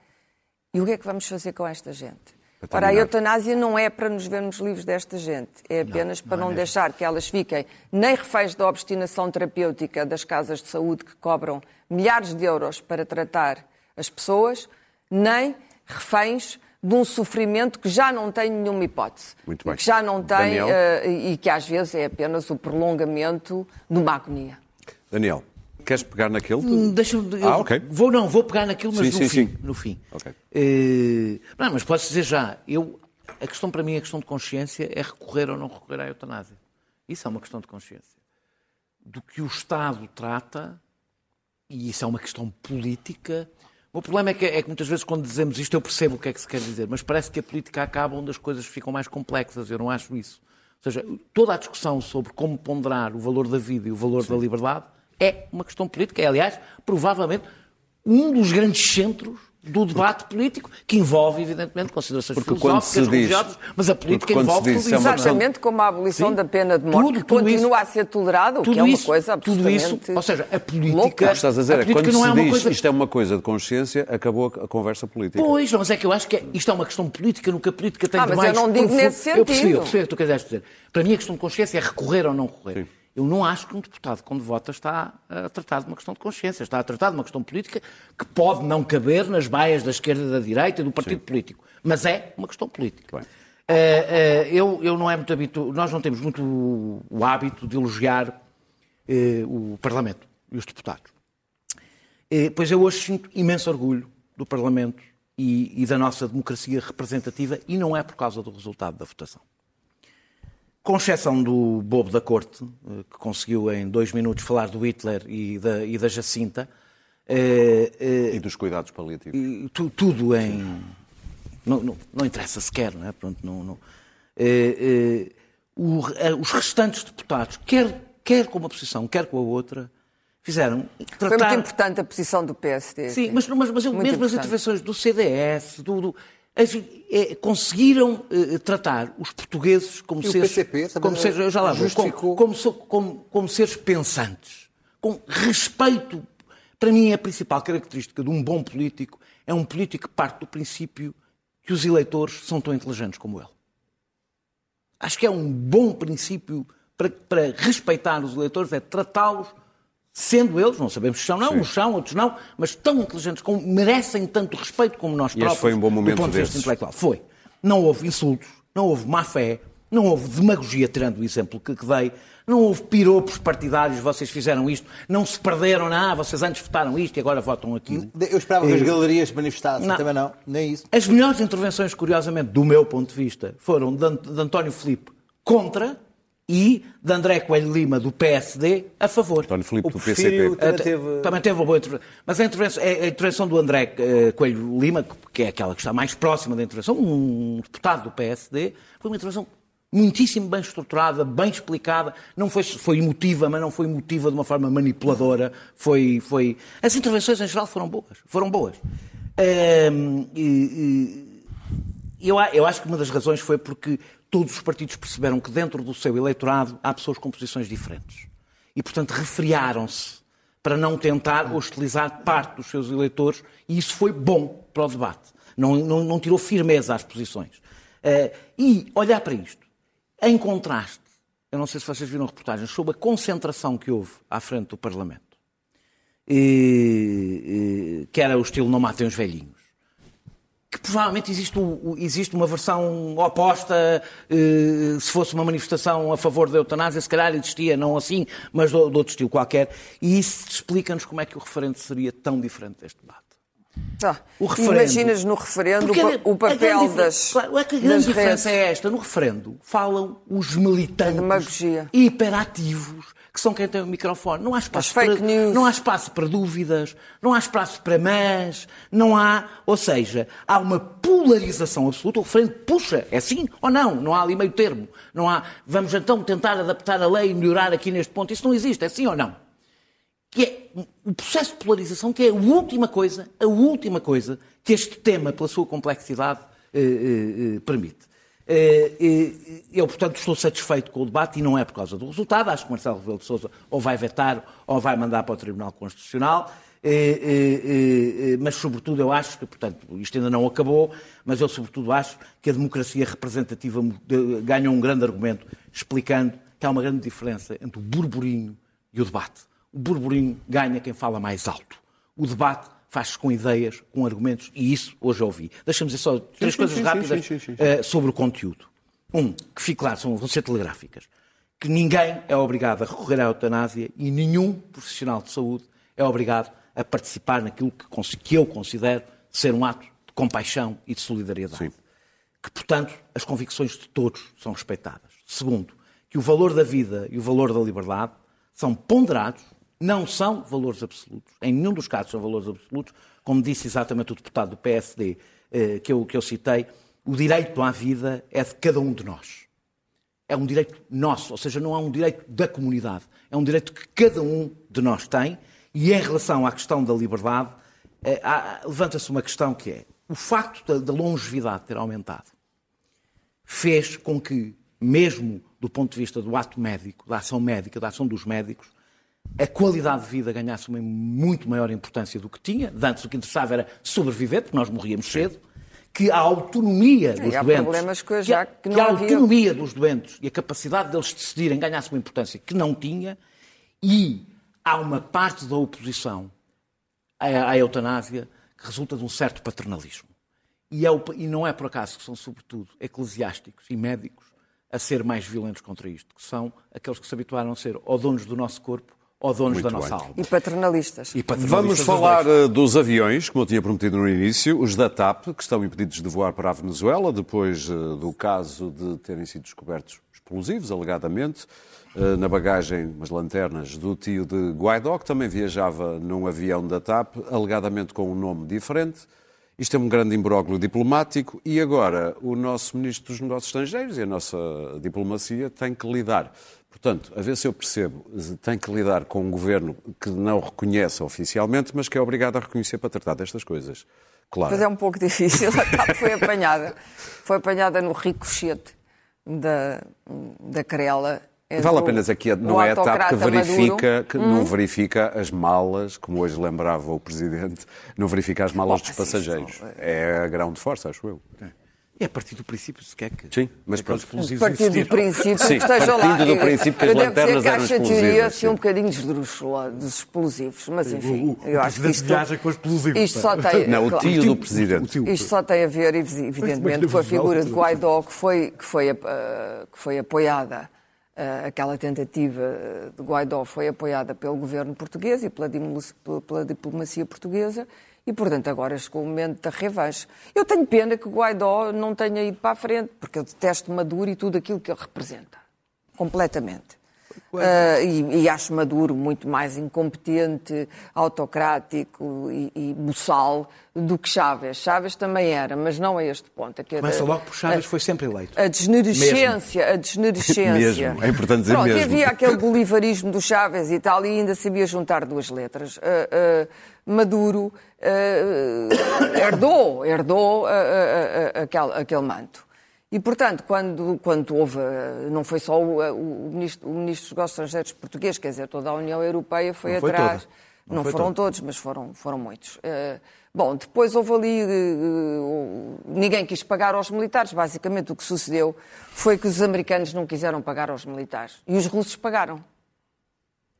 e o que é que vamos fazer com esta gente? Ora, a eutanásia não é para nos vermos livres desta gente, é apenas não, para não, não é deixar que elas fiquem nem reféns da obstinação terapêutica das casas de saúde que cobram milhares de euros para tratar as pessoas, nem reféns de um sofrimento que já não tem nenhuma hipótese. Muito bem. Que já não tem uh, e que às vezes é apenas o prolongamento de uma agonia. Daniel, queres pegar naquilo? Hum, Deixa-me. Ah, ok. Vou, não, vou pegar naquilo, mas sim, no, sim, fim, sim. no fim. Ok. Uh, não, mas posso dizer já, eu, a questão para mim, a questão de consciência é recorrer ou não recorrer à eutanásia. Isso é uma questão de consciência. Do que o Estado trata, e isso é uma questão política, o problema é que, é que, muitas vezes quando dizemos isto eu percebo o que é que se quer dizer, mas parece que a política acaba onde as coisas ficam mais complexas. Eu não acho isso. Ou seja, toda a discussão sobre como ponderar o valor da vida e o valor Sim. da liberdade é uma questão política. É, aliás, provavelmente um dos grandes centros do debate político, que envolve, evidentemente, considerações porque filosóficas, religiosas, mas a política envolve tudo isso. É Exatamente como a abolição Sim. da pena de morte, tudo, que continua isso, a ser tolerada, o que é uma isso, coisa absolutamente Tudo isso, ou seja, a política... Louca. O que estás a dizer é quando se é diz coisa... isto é uma coisa de consciência, acabou a conversa política. Pois, mas é que eu acho que é, isto é uma questão política, no que a política tem ah, de mais... mas eu não digo profundo. nesse sentido. Eu percebi, eu percebi o que tu queres dizer. Para mim a questão de consciência é recorrer ou não recorrer. Sim. Eu não acho que um deputado, quando vota, está a tratar de uma questão de consciência, está a tratar de uma questão política que pode não caber nas baias da esquerda da direita e do partido Sim. político. Mas é uma questão política. Uh, uh, eu, eu não é muito habitual, nós não temos muito o, o hábito de elogiar uh, o Parlamento e os deputados. pois eu hoje sinto imenso orgulho do Parlamento e, e da nossa democracia representativa e não é por causa do resultado da votação com exceção do bobo da corte, eh, que conseguiu em dois minutos falar do Hitler e da, e da Jacinta. Eh, eh, e dos cuidados paliativos. Tu, tudo em. Não, não, não, interessa sequer, não é? Pronto, não, não. O, os restantes deputados, quer, quer com uma posição, quer com a outra, fizeram. Tratar... Foi muito importante a posição do PSD. Sim, mas, mas, mas mesmo importante. as intervenções do CDS, do, do é, conseguiram eh, tratar os portugueses como e seres, PCP, como seres, já lá, como, como, como, como, seres pensantes, com respeito. Para mim, a principal característica de um bom político é um político que parte do princípio que os eleitores são tão inteligentes como ele. Acho que é um bom princípio para, para respeitar os eleitores, é tratá-los sendo eles, não sabemos se são não, Sim. uns são, outros não, mas tão inteligentes, como, merecem tanto respeito como nós e próprios. foi um bom momento do ponto de vista intelectual. Foi. Não houve insultos, não houve má fé, Não houve demagogia, tirando o exemplo que, que dei. Não houve piropos partidários, vocês fizeram isto. Não se perderam, não, ah, vocês antes votaram isto e agora votam aquilo. Eu esperava que as Eh, galerias se manifestassem, não. também não, nem isso. As melhores intervenções, curiosamente, do meu ponto de vista, foram de, Ant- de António Filipe contra e de André Coelho Lima, do PSD, a favor. António Filipe O do PCP. também teve... também teve uma boa intervenção. Mas a intervenção, a a intervenção do André eh, Coelho Lima, que é aquela que está mais próxima da intervenção, um deputado do PSD, foi uma intervenção muitíssimo bem estruturada, bem explicada. Não foi, foi emotiva, mas não foi emotiva de uma forma manipuladora. Foi, foi... As intervenções em geral foram boas. Foram boas. Ehm, e- e eu, eu acho que uma das razões foi porque todos os partidos perceberam que dentro do seu eleitorado há pessoas com posições diferentes. E, portanto, refriaram-se para não tentar hostilizar parte dos seus eleitores e isso foi bom para o debate. Não, não, não tirou firmeza às posições. Eh, e olhar para isto, em contraste, eu não sei se vocês viram reportagens sobre a concentração que houve à frente do Parlamento, e- e- que era o estilo não matem os velhinhos provavelmente existe, existe uma versão oposta, eh, se fosse uma manifestação a favor da eutanásia, se calhar existia, não assim, mas de, outro estilo qualquer. E isso explica-nos como é que o referendo seria tão diferente deste debate. Tá. O referendo- Imaginas no referendo Porque o, grande papel diferença- das, Claro, é que a grande diferença redes. é esta. No referendo falam os militantes hiperativos, que são quem tem o microfone. Não há espaço, fake para, news. não há espaço para dúvidas, não há espaço para mas, não há... Ou seja, há uma polarização absoluta. O referendo puxa, é sim ou não? Não há ali meio termo. Não há, vamos então tentar adaptar a lei e melhorar aqui neste ponto. Isso não existe, é sim ou não? Que é o processo de polarização, que é a última coisa, a última coisa que este tema, pela sua complexidade, eh, eh, eh, permite. Eh, eh, eu, portanto, estou satisfeito com o debate e não é por causa do resultado. Acho que Marcelo Rebelo de Sousa ou vai vetar ou vai mandar para o Tribunal Constitucional. Mas, sobretudo, eu acho que, portanto, isto ainda não acabou, mas eu, sobretudo, acho que a democracia representativa ganha um grande argumento explicando que há uma grande diferença entre o burburinho e o debate. O burburinho ganha quem fala mais alto. O debate faz-se com ideias, com argumentos, e isso hoje eu ouvi. Deixa-me dizer só três sim, coisas sim, rápidas sim, eh, sobre o conteúdo. Um, que fique claro, são, vão ser telegráficas. Que ninguém é obrigado a recorrer à eutanásia e nenhum profissional de saúde é obrigado a participar naquilo que, que eu considero ser um ato de compaixão e de solidariedade que, portanto, as convicções de todos são respeitadas. Segundo, que o valor da vida e o valor da liberdade são ponderados, não são valores absolutos. Em nenhum dos casos são valores absolutos. Como disse exatamente o deputado do PSD eh, que, eu, que eu citei, o direito à vida é de cada um de nós. É um direito nosso, ou seja, não é um direito da comunidade. É um direito que cada um de nós tem. E em relação à questão da liberdade, eh, levanta-se uma questão que é o facto da, da longevidade ter aumentado fez com que, mesmo do ponto de vista do ato médico, da ação médica, da ação dos médicos, a qualidade de vida ganhasse uma muito maior importância do que tinha. Antes o que interessava era sobreviver, porque nós morríamos cedo. Que a autonomia dos doentes. que já a, que que a havia. autonomia dos doentes e a capacidade deles decidirem ganhasse uma importância que não tinha. E há uma parte da oposição à, à eutanásia que resulta de um certo paternalismo. E, é o- e não é por acaso que são, sobretudo, eclesiásticos e médicos a ser mais violentos contra isto, que são aqueles que se habituaram a ser ou donos do nosso corpo ou donos Muito da nossa bem. alma. E paternalistas. E Vamos paternalistas os falar dois. eh, dos aviões, como eu tinha prometido no início, os da TAP, que estão impedidos de voar para a Venezuela, depois eh, do caso de terem sido descobertos explosivos, alegadamente, eh, na bagagem, umas lanternas do tio de Guaidó, que também viajava num avião da TAP, alegadamente com um nome diferente. Isto é um grande imbróglio diplomático e agora o nosso Ministro dos Negócios Estrangeiros e a nossa diplomacia têm que lidar. Portanto, a ver se eu percebo, tem que lidar com um governo que não reconhece oficialmente, mas que é obrigado a reconhecer para tratar destas coisas. Claro. Mas é um pouco difícil. A TAP foi apanhada. Foi apanhada no ricochete da, da querela. entre Vale a pena dizer que o não é a TAP que. Hum. verifica, que não verifica as malas, como hoje lembrava o Presidente, não verifica as malas Bom, dos isso- passageiros. É a grão de força, acho eu. É a partir do princípio sequer que. Sim, mas aqueles pronto. explosivos A partir do princípio Sim, que esteja lá. partindo do princípio que as Eu lanternas dizer que eram acho a teoria explosivas, assim, um bocadinho esdrúxula dos explosivos, mas enfim, O- o eu acho que isto, viaja com explosivos, isto só tem, Não, o claro, tio do presidente. isto só tem a ver, evidentemente, com a figura de Guaidó que foi, que foi, eh, que foi apoiada. eh, aquela tentativa eh, de Guaidó foi apoiada pelo governo português e pela- pela diplomacia portuguesa e, portanto, agora chegou o momento da revanche. Eu tenho pena que Guaidó não tenha ido para a frente, porque eu detesto Maduro e tudo aquilo que ele representa. Completamente. Ah, e, e acho Maduro muito mais incompetente, autocrático e, e buçal do que Chávez. Chávez também era, mas não a este ponto. É que Começa a- logo por Chaves, foi sempre eleito. a desnerescência, a desnerescência. (laughs) Mesmo, é importante dizer Pronto, e mesmo. havia aquele bolivarismo do Chaves e tal, e ainda sabia juntar duas letras. Ah, ah, Maduro (coughs) herdou, herdou aquele, aquele manto. E, portanto, quando, quando houve, ah, não foi só o, o, ministro, o ministro dos Negócios Estrangeiros português, quer dizer, toda a União Europeia foi Não atrás. Não, Não foi foram todos, mas foram, foram muitos. Eh, bom, depois houve ali. eh, eh, ninguém quis pagar aos militares. Basicamente, o que sucedeu foi que os americanos não quiseram pagar aos militares. E os russos pagaram.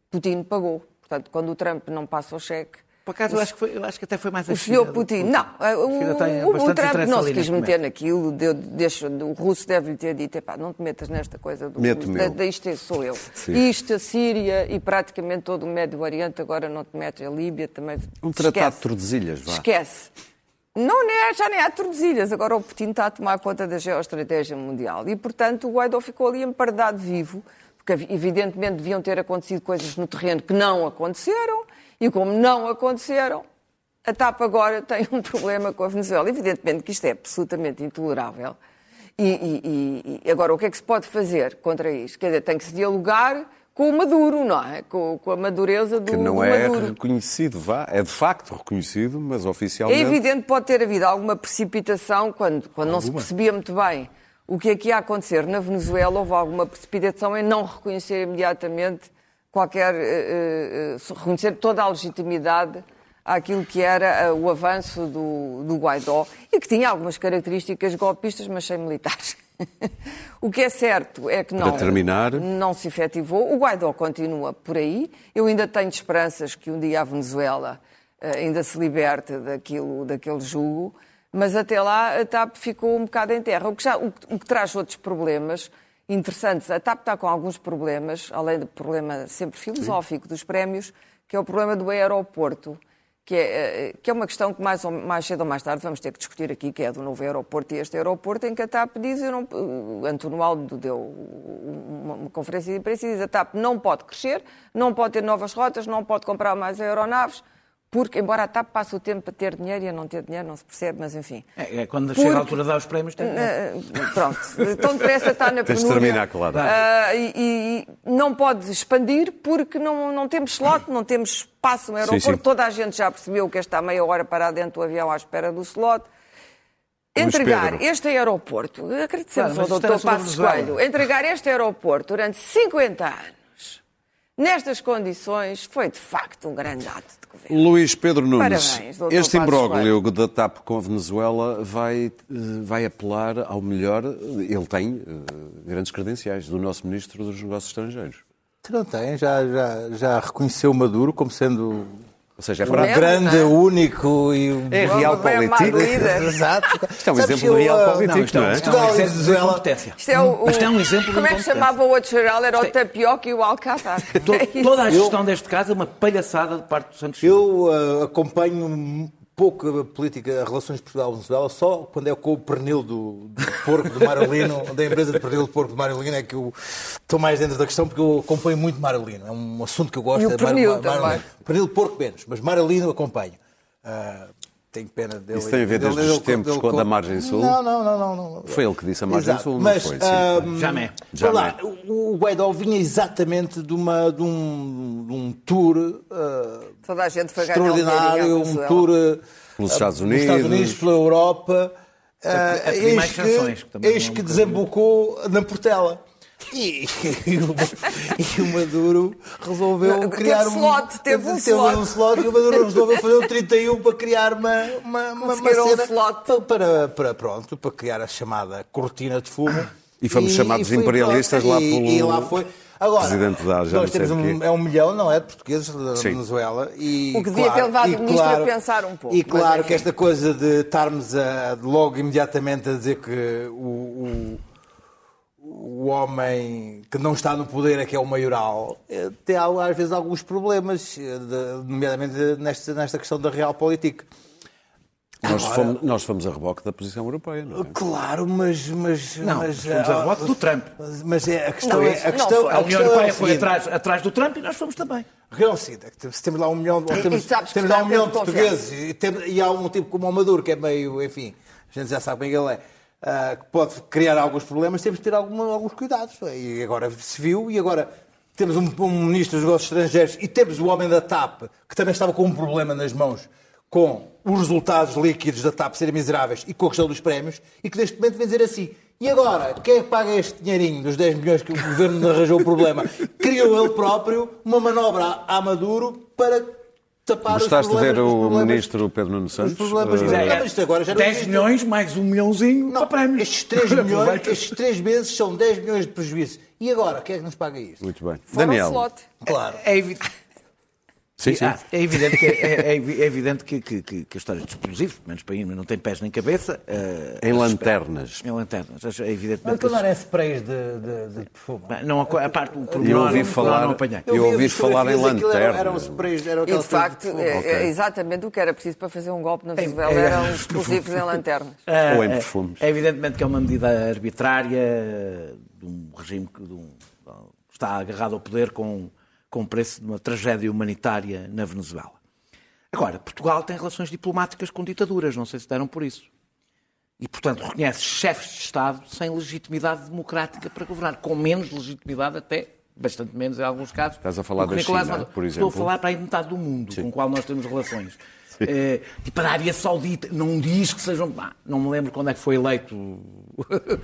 Putin pagou. Portanto, quando o Trump não passa o cheque. Por acaso, eu acho, que foi- eu acho que até foi mais a O China senhor Putin. do- Não, A o, o- Trump não se quis meter momento. naquilo. Deu, deixa, o russo deve-lhe ter dito: "Epá, não te metas nesta coisa do. Mete-me da, eu." da isto sou eu. Sim. Isto, a Síria e praticamente todo o Médio Oriente, agora não te metes. A Líbia também. Um tratado Esquece. de Tordesilhas, vá. Esquece. Não, nem é- já nem há Tordesilhas. Agora o Putin está a tomar conta da geoestratégia mundial. E, portanto, o Guaidó ficou ali empardado vivo, porque evidentemente deviam ter acontecido coisas no terreno que não aconteceram, e como não aconteceram, a TAP agora tem um problema com a Venezuela. Evidentemente que isto é absolutamente intolerável. E, e- e- agora, o que é que se pode fazer contra isto? Quer dizer, tem que se dialogar com o Maduro, não é? Com, com a madureza do, Que não do é Maduro. reconhecido, vá. É de facto reconhecido, mas É oficialmente. evidente que pode ter havido alguma precipitação quando, quando não se percebia muito bem o que é que ia acontecer na Venezuela. Houve alguma precipitação em não reconhecer imediatamente qualquer. eh, eh, reconhecer toda a legitimidade àquilo que era eh, o avanço do, do Guaidó e que tinha algumas características golpistas, mas sem militares. (laughs) o que é certo é que não, terminar. não se efetivou. O Guaidó continua por aí. Eu ainda tenho esperanças que um dia a Venezuela eh, ainda se liberte daquilo, daquele jugo, mas até lá a TAP ficou um bocado em terra. O que, já, o, o que traz outros problemas interessantes. A TAP está com alguns problemas, além do problema sempre filosófico dos prémios, que é o problema do aeroporto. Que é, eh, que é uma questão que mais, ou- mais cedo ou mais tarde vamos ter que discutir aqui, que é do novo aeroporto e este aeroporto, em que a TAP diz, eu não, o António Aldo deu uma, uma conferência de imprensa e diz a TAP não pode crescer, não pode ter novas rotas, não pode comprar mais aeronaves, porque, embora a TAP passe o tempo a ter dinheiro e a não ter dinheiro, não se percebe, mas enfim. É, é quando Porque- chega a altura de dar os prémios, tem Eh, pronto, tão depressa está na (laughs) Tens de penúria. terminar, claro. Ah, e, e não pode expandir porque não, não temos slot, não temos espaço no aeroporto. sim. Toda a gente já percebeu que está meia hora parado dentro do avião à espera do slot. Entregar este aeroporto, agradecemos Claro, ao a Passos. Coelho, entregar este aeroporto durante 50 anos, nestas condições, foi de facto um grande ato de governo. Luís Pedro Nunes, Parabéns, este imbróglio da TAP com a Venezuela vai, eh, vai apelar ao melhor. Ele tem eh, grandes credenciais do nosso Ministro dos Negócios Estrangeiros. Não tem, já, já, já reconheceu Maduro como sendo Ou seja, é é? grande, não é? único e. É real político. líder. (laughs) Exato. Isto é um Sabes exemplo eu, de real político, Não, isto é um- não é? isto é um exemplo de incompetência. Isto é o, Isto é um exemplo de Como é que chamava o outro geral? Era o Isto Tapioca e o (laughs) É isso. Toda a gestão deste caso é uma palhaçada de parte do Santos. Eu ah, acompanho um pouco a política, relações Portugal-Venezuela, só quando é com o pernil do, do porco de Marolino, (laughs) da empresa de pernil de porco de Marolino, é que eu estou mais dentro da questão, porque eu acompanho muito Marolino. É um assunto que eu gosto. E o é Mar- pernil Mar- também. Marolino. Pernil de porco menos, mas Marolino acompanho. Ah, tenho pena dele. Isso tem a ver desde dele- os tempos dele- com- da Margem Sul? Não, não, não. não, não. Foi ele que disse a margem Exato. sul, não foi? Sim. ah, Jamais. Lá, o Guaidó vinha exatamente de, uma, de, um, de um tour ah, Toda a gente foi extraordinário, um tour ah, Pelos Estados pelos Estados Unidos. Unidos, pela Europa. a mais eis que eis é que desembocou na Portela. E, (laughs) e, o, e o Maduro resolveu Não, criar teve slot, teve um teve slot. um slot e o Maduro resolveu fazer um 31 para criar uma, uma, uma, uma Conseguiram um cena slot. para, para, pronto, para criar a chamada cortina de fumo. E fomos chamados foi, imperialistas pronto, lá e, pelo e lá foi. Agora, presidente da não nós temos um, é um milhão, não é, de portugueses da Sim. Venezuela. E, O que devia ter levado e o ministro a pensar um pouco, E claro enfim. que esta coisa de estarmos a, logo imediatamente a dizer que o- o o homem que não está no poder é que é o maioral, eh, tem às vezes alguns problemas, eh, nomeadamente nesta, nesta questão da realpolitik. Nós, Agora- fomos, nós fomos a reboque da posição europeia, não é? Claro, mas. mas Não, mas, fomos a ah, reboque do Trump. Mas, mas é, a questão Não, é. A não questão, foi. a A União questão é Europeia o foi atrás, atrás do Trump e nós fomos também. a questão é é se temos lá um milhão, ou temos, e temos lá um milhão é de de portugueses e, tem- e há um tipo como o Maduro, que é meio, enfim, a gente já sabe bem que ele é, ah, que pode criar alguns problemas, temos de ter alguma- alguns cuidados. E agora se viu, e agora temos um, um ministro dos negócios estrangeiros e temos o homem da TAP, que também estava com um problema nas mãos, com os resultados líquidos da TAP serem miseráveis e com a questão dos prémios, e que neste momento vem dizer assim. E agora, quem é paga este dinheirinho dos 10 milhões que o governo arranjou o problema? (laughs) Criou ele próprio uma manobra a Maduro para tapar Gostaste os de ver o ministro Pedro Nuno Santos? Os problemas. Eh, Não, mas isto agora já não 10 existe. milhões mais um milhãozinho Não, para prémios. estes 3 (laughs) milhões, estes 3 meses são 10 milhões de prejuízo. E agora, quem é que nos paga isto? Muito bem. Foram Daniel. slot. Claro. É evidente. Sim, sim. Ah, é evidente, que, é, é evi- é evidente que, que, que, que a história de explosivos, pelo menos para mim, não tem pés nem cabeça. eh, Em lanternas. Em lanternas. É evidentemente Mas aquilo não é sprays de, de, de perfume. Não, a parte do Eu pormenor ouvi não- falar- não apanhei. Eu ouvi falar em aquilo eram-. Eram sprays, eram E de facto, perfume. é, é exatamente o que era preciso para fazer um golpe na Venezuela. é, Eram (laughs) é, explosivos em lanternas. (laughs) Ou em É, perfumes. É evidentemente que é uma medida arbitrária de um regime que de um- está agarrado ao poder com, com o preço de uma tragédia humanitária na Venezuela. Agora, Portugal tem relações diplomáticas com ditaduras, não sei se deram por isso. E, portanto, reconhece chefes de Estado sem legitimidade democrática para governar, com menos legitimidade até, bastante menos em alguns casos. Estás a falar da Nicolás China, Maduro. por Estou exemplo? a falar para aí de metade do mundo com o qual nós temos relações. Eh, (laughs) tipo, a Arábia Saudita não diz que sejam. Ah, não me lembro quando é que foi eleito. (laughs)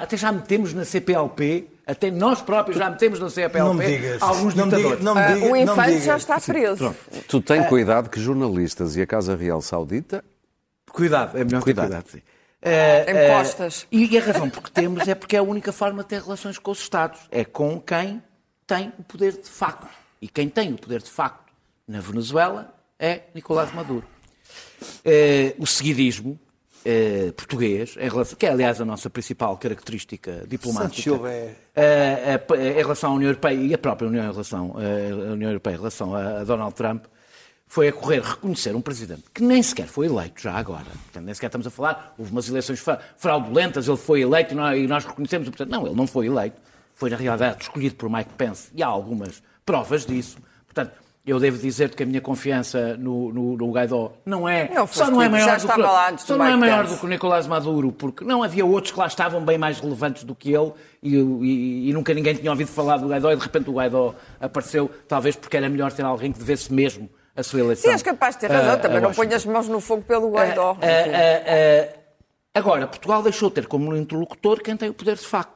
Até já metemos na CPLP, até nós próprios já metemos na CPLP Não me digas. alguns não ditadores. digas, não me Ah, digas, o não me infante já está preso. Tu tem cuidado que jornalistas e a Casa Real Saudita Cuidado, é melhor Cuidado. cuidado. Sim. Em costas. e, e a razão porque temos é porque é a única forma de ter relações com os Estados. É com quem tem o poder de facto. E quem tem o poder de facto na Venezuela é Nicolás Maduro. Eh, o seguidismo eh, português, em relação, que é aliás a nossa principal característica diplomática, é- eh, em relação à União Europeia e a própria União, em relação, a União Europeia em relação a, a Donald Trump, foi a correr reconhecer um presidente que nem sequer foi eleito já agora. Portanto, nem sequer estamos a falar, houve umas eleições fra- fraudulentas, ele foi eleito e nós, reconhecemos o presidente. Não, ele não foi eleito. Foi, na realidade, escolhido por Mike Pence e há algumas provas disso. Portanto, eu devo dizer que a minha confiança no, no, no Guaidó não é. Não só não é maior do que, só não é maior do que o Nicolás Maduro, porque não havia outros que lá estavam bem mais relevantes do que ele e, e- e nunca ninguém tinha ouvido falar do Guaidó e de repente o Guaidó apareceu, talvez porque era melhor ter alguém que devesse mesmo a sua eleição. Sim, és capaz de ter razão. a- Também não ponho as mãos no fogo pelo Guaidó. Ah, ah, agora, Portugal deixou de ter como interlocutor quem tem o poder de facto.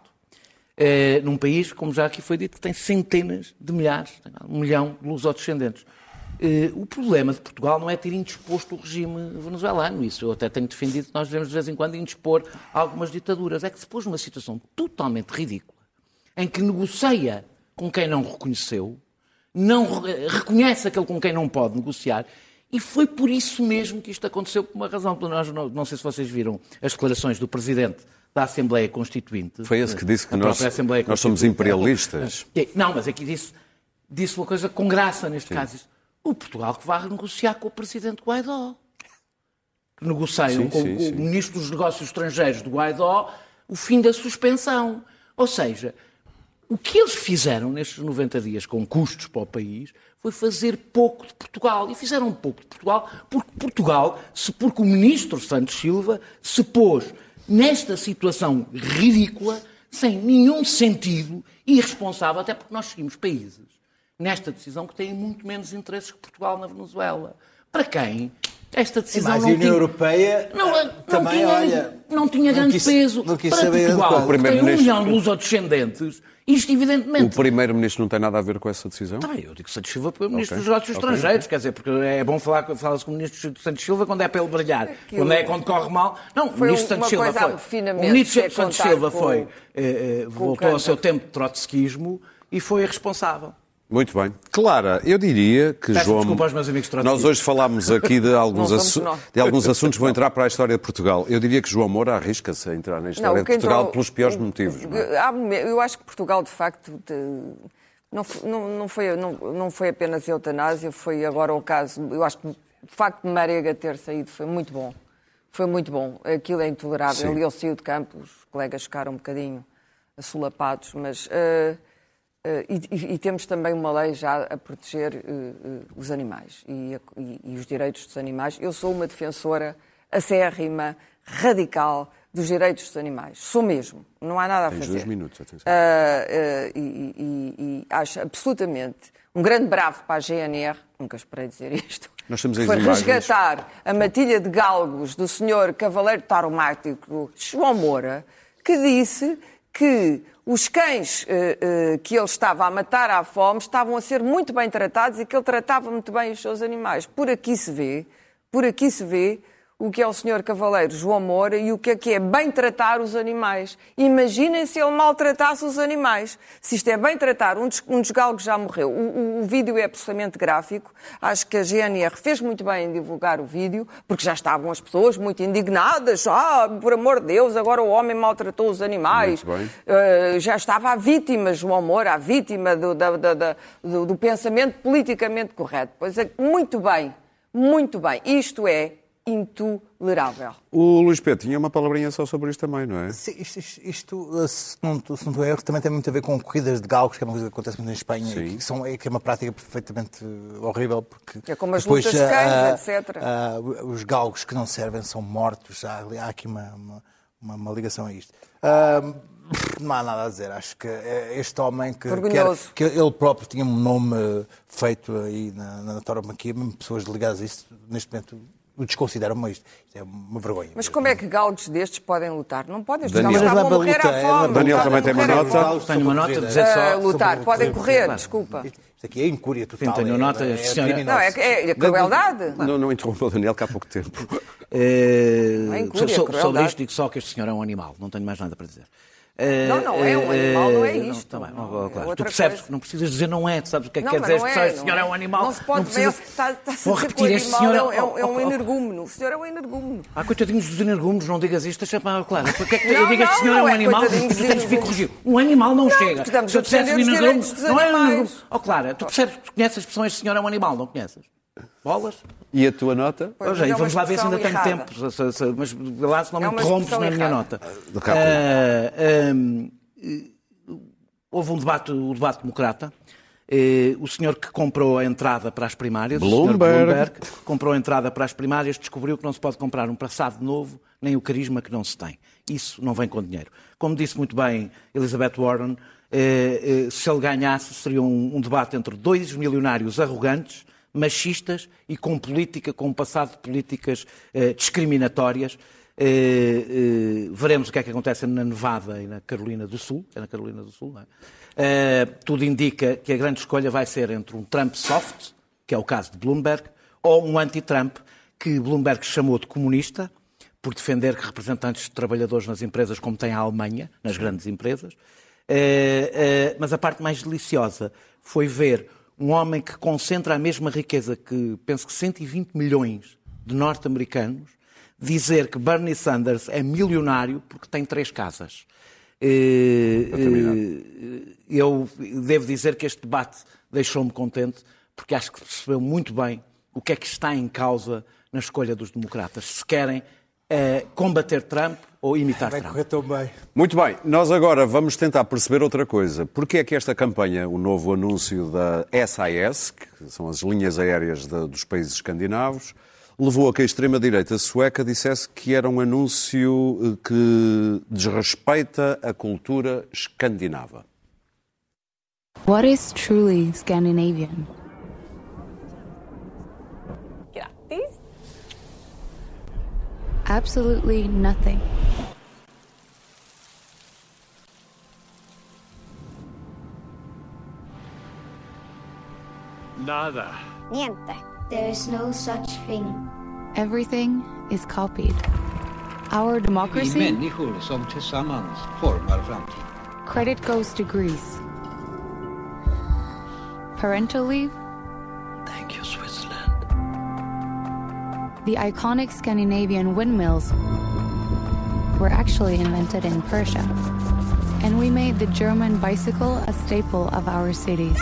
Eh, num país, como já aqui foi dito, que tem centenas de milhares, um milhão de lusodescendentes. Eh, o problema de Portugal não é ter indisposto o regime venezuelano, isso eu até tenho defendido que nós devemos de vez em quando indispor algumas ditaduras. É que se pôs numa situação totalmente ridícula, em que negocia com quem não reconheceu, não re- reconhece aquele com quem não pode negociar. E foi por isso mesmo que isto aconteceu, por uma razão. Nós, não, não sei se vocês viram as declarações do Presidente da Assembleia Constituinte. foi esse que disse que nós, nós somos imperialistas. É, Não, mas aqui disse, disse uma coisa com graça neste caso. Disse, o Portugal que vai negociar com o Presidente Guaidó. Que negociam Sim, com, sim, com sim. o Ministro dos Negócios Estrangeiros do Guaidó o fim da suspensão. Ou seja, o que eles fizeram nestes 90 dias com custos para o país foi fazer pouco de Portugal. E fizeram pouco de Portugal porque Portugal, se, porque o ministro Santos Silva se pôs nesta situação ridícula, sem nenhum sentido irresponsável, até porque nós seguimos países nesta decisão que têm muito menos interesses que Portugal na Venezuela. Para quem Esta decisão Mas a não União tinha... Europeia Não, ah, não também, tinha, olha... não tinha não grande quis- peso. não quis Para saber Portugal, qual. O que tem um primeiro-ministro- milhão de lusodescendentes, isto evidentemente... O primeiro-ministro não tem nada a ver com essa decisão? Tá bem, eu digo Santos Silva porque é o ministro Ok, dos Negócios ok, Estrangeiros, quer dizer, porque é bom falar fala-se com o ministro Santos Silva quando é para ele brilhar. Quando é quando corre mal. Não, o Foi ministro uma Santos Silva foi. O ministro é Santos Silva com- foi. eh, o voltou ao seu tempo de trotskismo e foi responsável. Muito bem. Clara, eu diria que Peço João. desculpa aos meus amigos. Nós hoje falámos aqui de (laughs) alguns, Não assu- de alguns assuntos que vão entrar para a história de Portugal. Eu diria que João Moura arrisca-se a entrar na história o de Portugal entrou- pelos piores motivos. não é? Eu acho que Portugal, de facto, de- não, não, não, foi, não, não foi apenas eutanásia, foi agora o caso. Eu acho que o facto de Marega ter saído foi muito bom. Foi muito bom. Aquilo é intolerável. Sim. Ele saiu de campo, os colegas ficaram um bocadinho assolapados, mas. eh, e, e- e temos também uma lei já a proteger eh, eh, os animais e, a- e- os direitos dos animais. Eu sou uma defensora acérrima, radical dos direitos dos animais. Sou mesmo. Não há nada a Tens fazer. dois minutos, atenção. Ah, ah, e, e- e- acho absolutamente um grande bravo para a GNR, nunca esperei dizer isto, Nós temos foi imagens. resgatar a matilha de galgos do senhor cavaleiro taromático João Moura, que disse que os cães eh, eh, que ele estava a matar à fome estavam a ser muito bem tratados e que ele tratava muito bem os seus animais. Por aqui se vê, por aqui se vê o que é o senhor cavaleiro João Moura e o que é que é bem tratar os animais. Imaginem se ele maltratasse os animais. Se isto é bem tratar, um dos, um já morreu. O, o- o vídeo é absolutamente gráfico. Acho que a GNR fez muito bem em divulgar o vídeo, porque já estavam as pessoas muito indignadas. Ah, por amor de Deus, agora o homem maltratou os animais. Uh, já estava a vítima, João Moura, a vítima do, da- da- da- do- do pensamento politicamente correto. Pois é, muito bem, muito bem. Isto é intolerável. O Luís Pedro tinha uma palavrinha só sobre isto também, não é? Sim, Isto, isto- isto, se não, se não estou erro, também tem muito a ver com corridas de galgos, que é uma coisa que acontece muito em Espanha, Sim. e que, são, é, que é uma prática perfeitamente eh, horrível. Porque Que é como as depois, lutas de cães, ah, etc. ah, os galgos que não servem são mortos, há, há aqui uma, uma, uma- uma ligação a isto. Ah, não há nada a dizer, acho que este homem que, que, era- que ele próprio tinha um nome eh, feito aí na, na tauromaquia, mesmo pessoas ligadas a isso, neste momento o desconsideram mas isto. Isto é uma vergonha. Mas como é que galgos destes podem lutar? Não podem. Os Daniel. estavam a é morrer para à é fome. para- Daniel também tem uma nota. Tenho uma nota de dizer só. lutar, sobre- podem sobre- correr, sobre- desculpa. Isto aqui é incúria total. Sim, tenho é- nota, é senhora. Não, é, que- é, é crueldade. Não, não interrompa o Daniel, que há pouco tempo. Não é incúria, so- so- crueldade. sobre isto digo só que este senhor é um animal, não tenho mais nada para dizer. Eh, Não, não é um eh, animal, não é eh, isto. tá bem, Não, é claro. tu percebes, coisa. não precisas dizer não é, tu sabes o que é que Não, quer dizer não é, expressão, este não senhor é é. um animal. Não se pode ver, está, está Vou repetir, este senhor é um, é um, é um energúmeno. O senhor é um energúmeno. Ah, coitadinhos dos energúmenos, não digas isto, deixa para claro. (laughs) Porque é que Não, eu digo este não, senhor é não um é animal, tu tens de vir corrigir. Um animal não, chega. Se eu dissesse os energúmeno, não é um energúmeno. Oh, Clara, tu percebes, tu conheces a expressão este senhor é um animal, não conheces? Bolas? E a tua nota? Pois, mas é, é vamos lá ver se ainda tenho expressão tempo. se- se- se- Mas lá se não me É interrompes na minha errada. nota. Hum, eh, houve um debate, o debate democrata. Eh, o senhor que comprou a entrada para as primárias, o senhor Bloomberg. Bloomberg, comprou a entrada para as primárias, descobriu que não se pode comprar um passado novo, nem o carisma que não se tem. Isso não vem com dinheiro. Como disse muito bem Elizabeth Warren, eh, eh, se ele ganhasse, seria um, um debate entre dois milionários arrogantes, machistas e com política, com um passado de políticas eh, discriminatórias. Eh, eh, veremos o que é que acontece na Nevada e na Carolina do Sul. É na Carolina do Sul, não é? Eh, tudo indica que a grande escolha vai ser entre um Trump soft, que é o caso de Bloomberg, ou um anti-Trump, que Bloomberg chamou de comunista, por defender que representantes de trabalhadores nas empresas, como tem a Alemanha, nas grandes empresas. Eh, eh, mas a parte mais deliciosa foi ver um homem que concentra a mesma riqueza que, penso que 120 milhões de norte-americanos, dizer que Bernie Sanders é milionário porque tem três casas. Eh, eh, Eu devo dizer que este debate deixou-me contente porque acho que percebeu muito bem o que é que está em causa na escolha dos democratas. Se querem eh, combater Trump ou imitar Vai Trump. correr tão bem. Muito bem, nós agora vamos tentar perceber outra coisa. Porquê é que esta campanha, o novo anúncio da SAS, que são as linhas aéreas da- dos países escandinavos, levou a que a extrema-direita sueca dissesse que era um anúncio eh, que desrespeita a cultura escandinava? What is truly Scandinavian? Absolutely nothing. Nada. Niente. There is no such thing. Everything is copied. Our Vi democracy, människor som tillsammans formar framtiden. credit goes to Greece. Parental leave, the iconic Scandinavian windmills were actually invented in Persia. And we made the German bicycle a staple of our cities.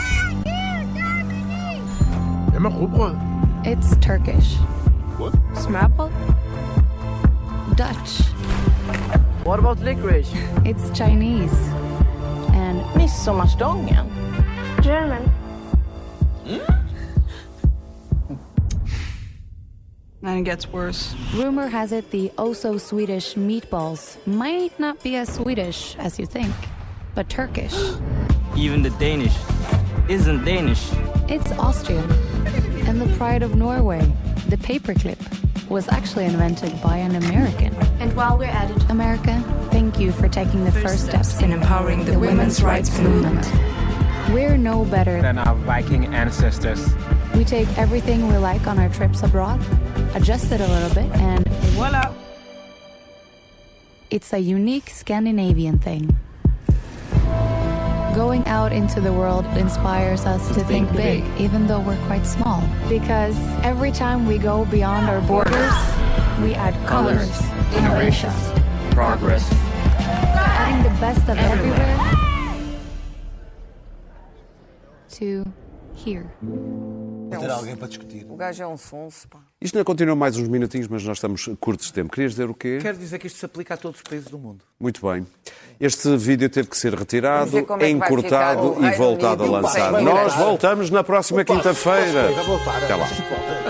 Hvem rugbrød? It's Turkish. What? Smapple? Dutch. What about licorice? It's Chinese. And Midsommarstången? German. Hmm? And it gets worse. rumor has it the oh so Swedish meatballs might not be as Swedish as you think, but Turkish. (gasps) Even the Danish isn't Danish. It's Austrian. And the pride of Norway, the paperclip, was actually invented by an American. And while we're at it, America, thank you for taking the first, steps in empowering the women's rights movement. We're no better. Than our Viking ancestors. We take everything we like on our trips abroad, adjust it a little bit, and Voila! It's a unique Scandinavian thing. Going out into the world inspires us to think big, even though we're quite small. Because every time we go beyond our borders, we add colors, Innovation. Progress. adding the best of everywhere to here. Ter alguém para discutir. O gajo é um sonso, pá. Isto ainda continua mais uns minutinhos, mas nós estamos curtos de tempo. Querias dizer o quê? Quero dizer que isto se aplica a todos os países do mundo. Muito bem. Este vídeo teve que ser retirado, é encurtado e voltado a lançar. sem Nós voltamos na próxima quinta-feira. Até lá.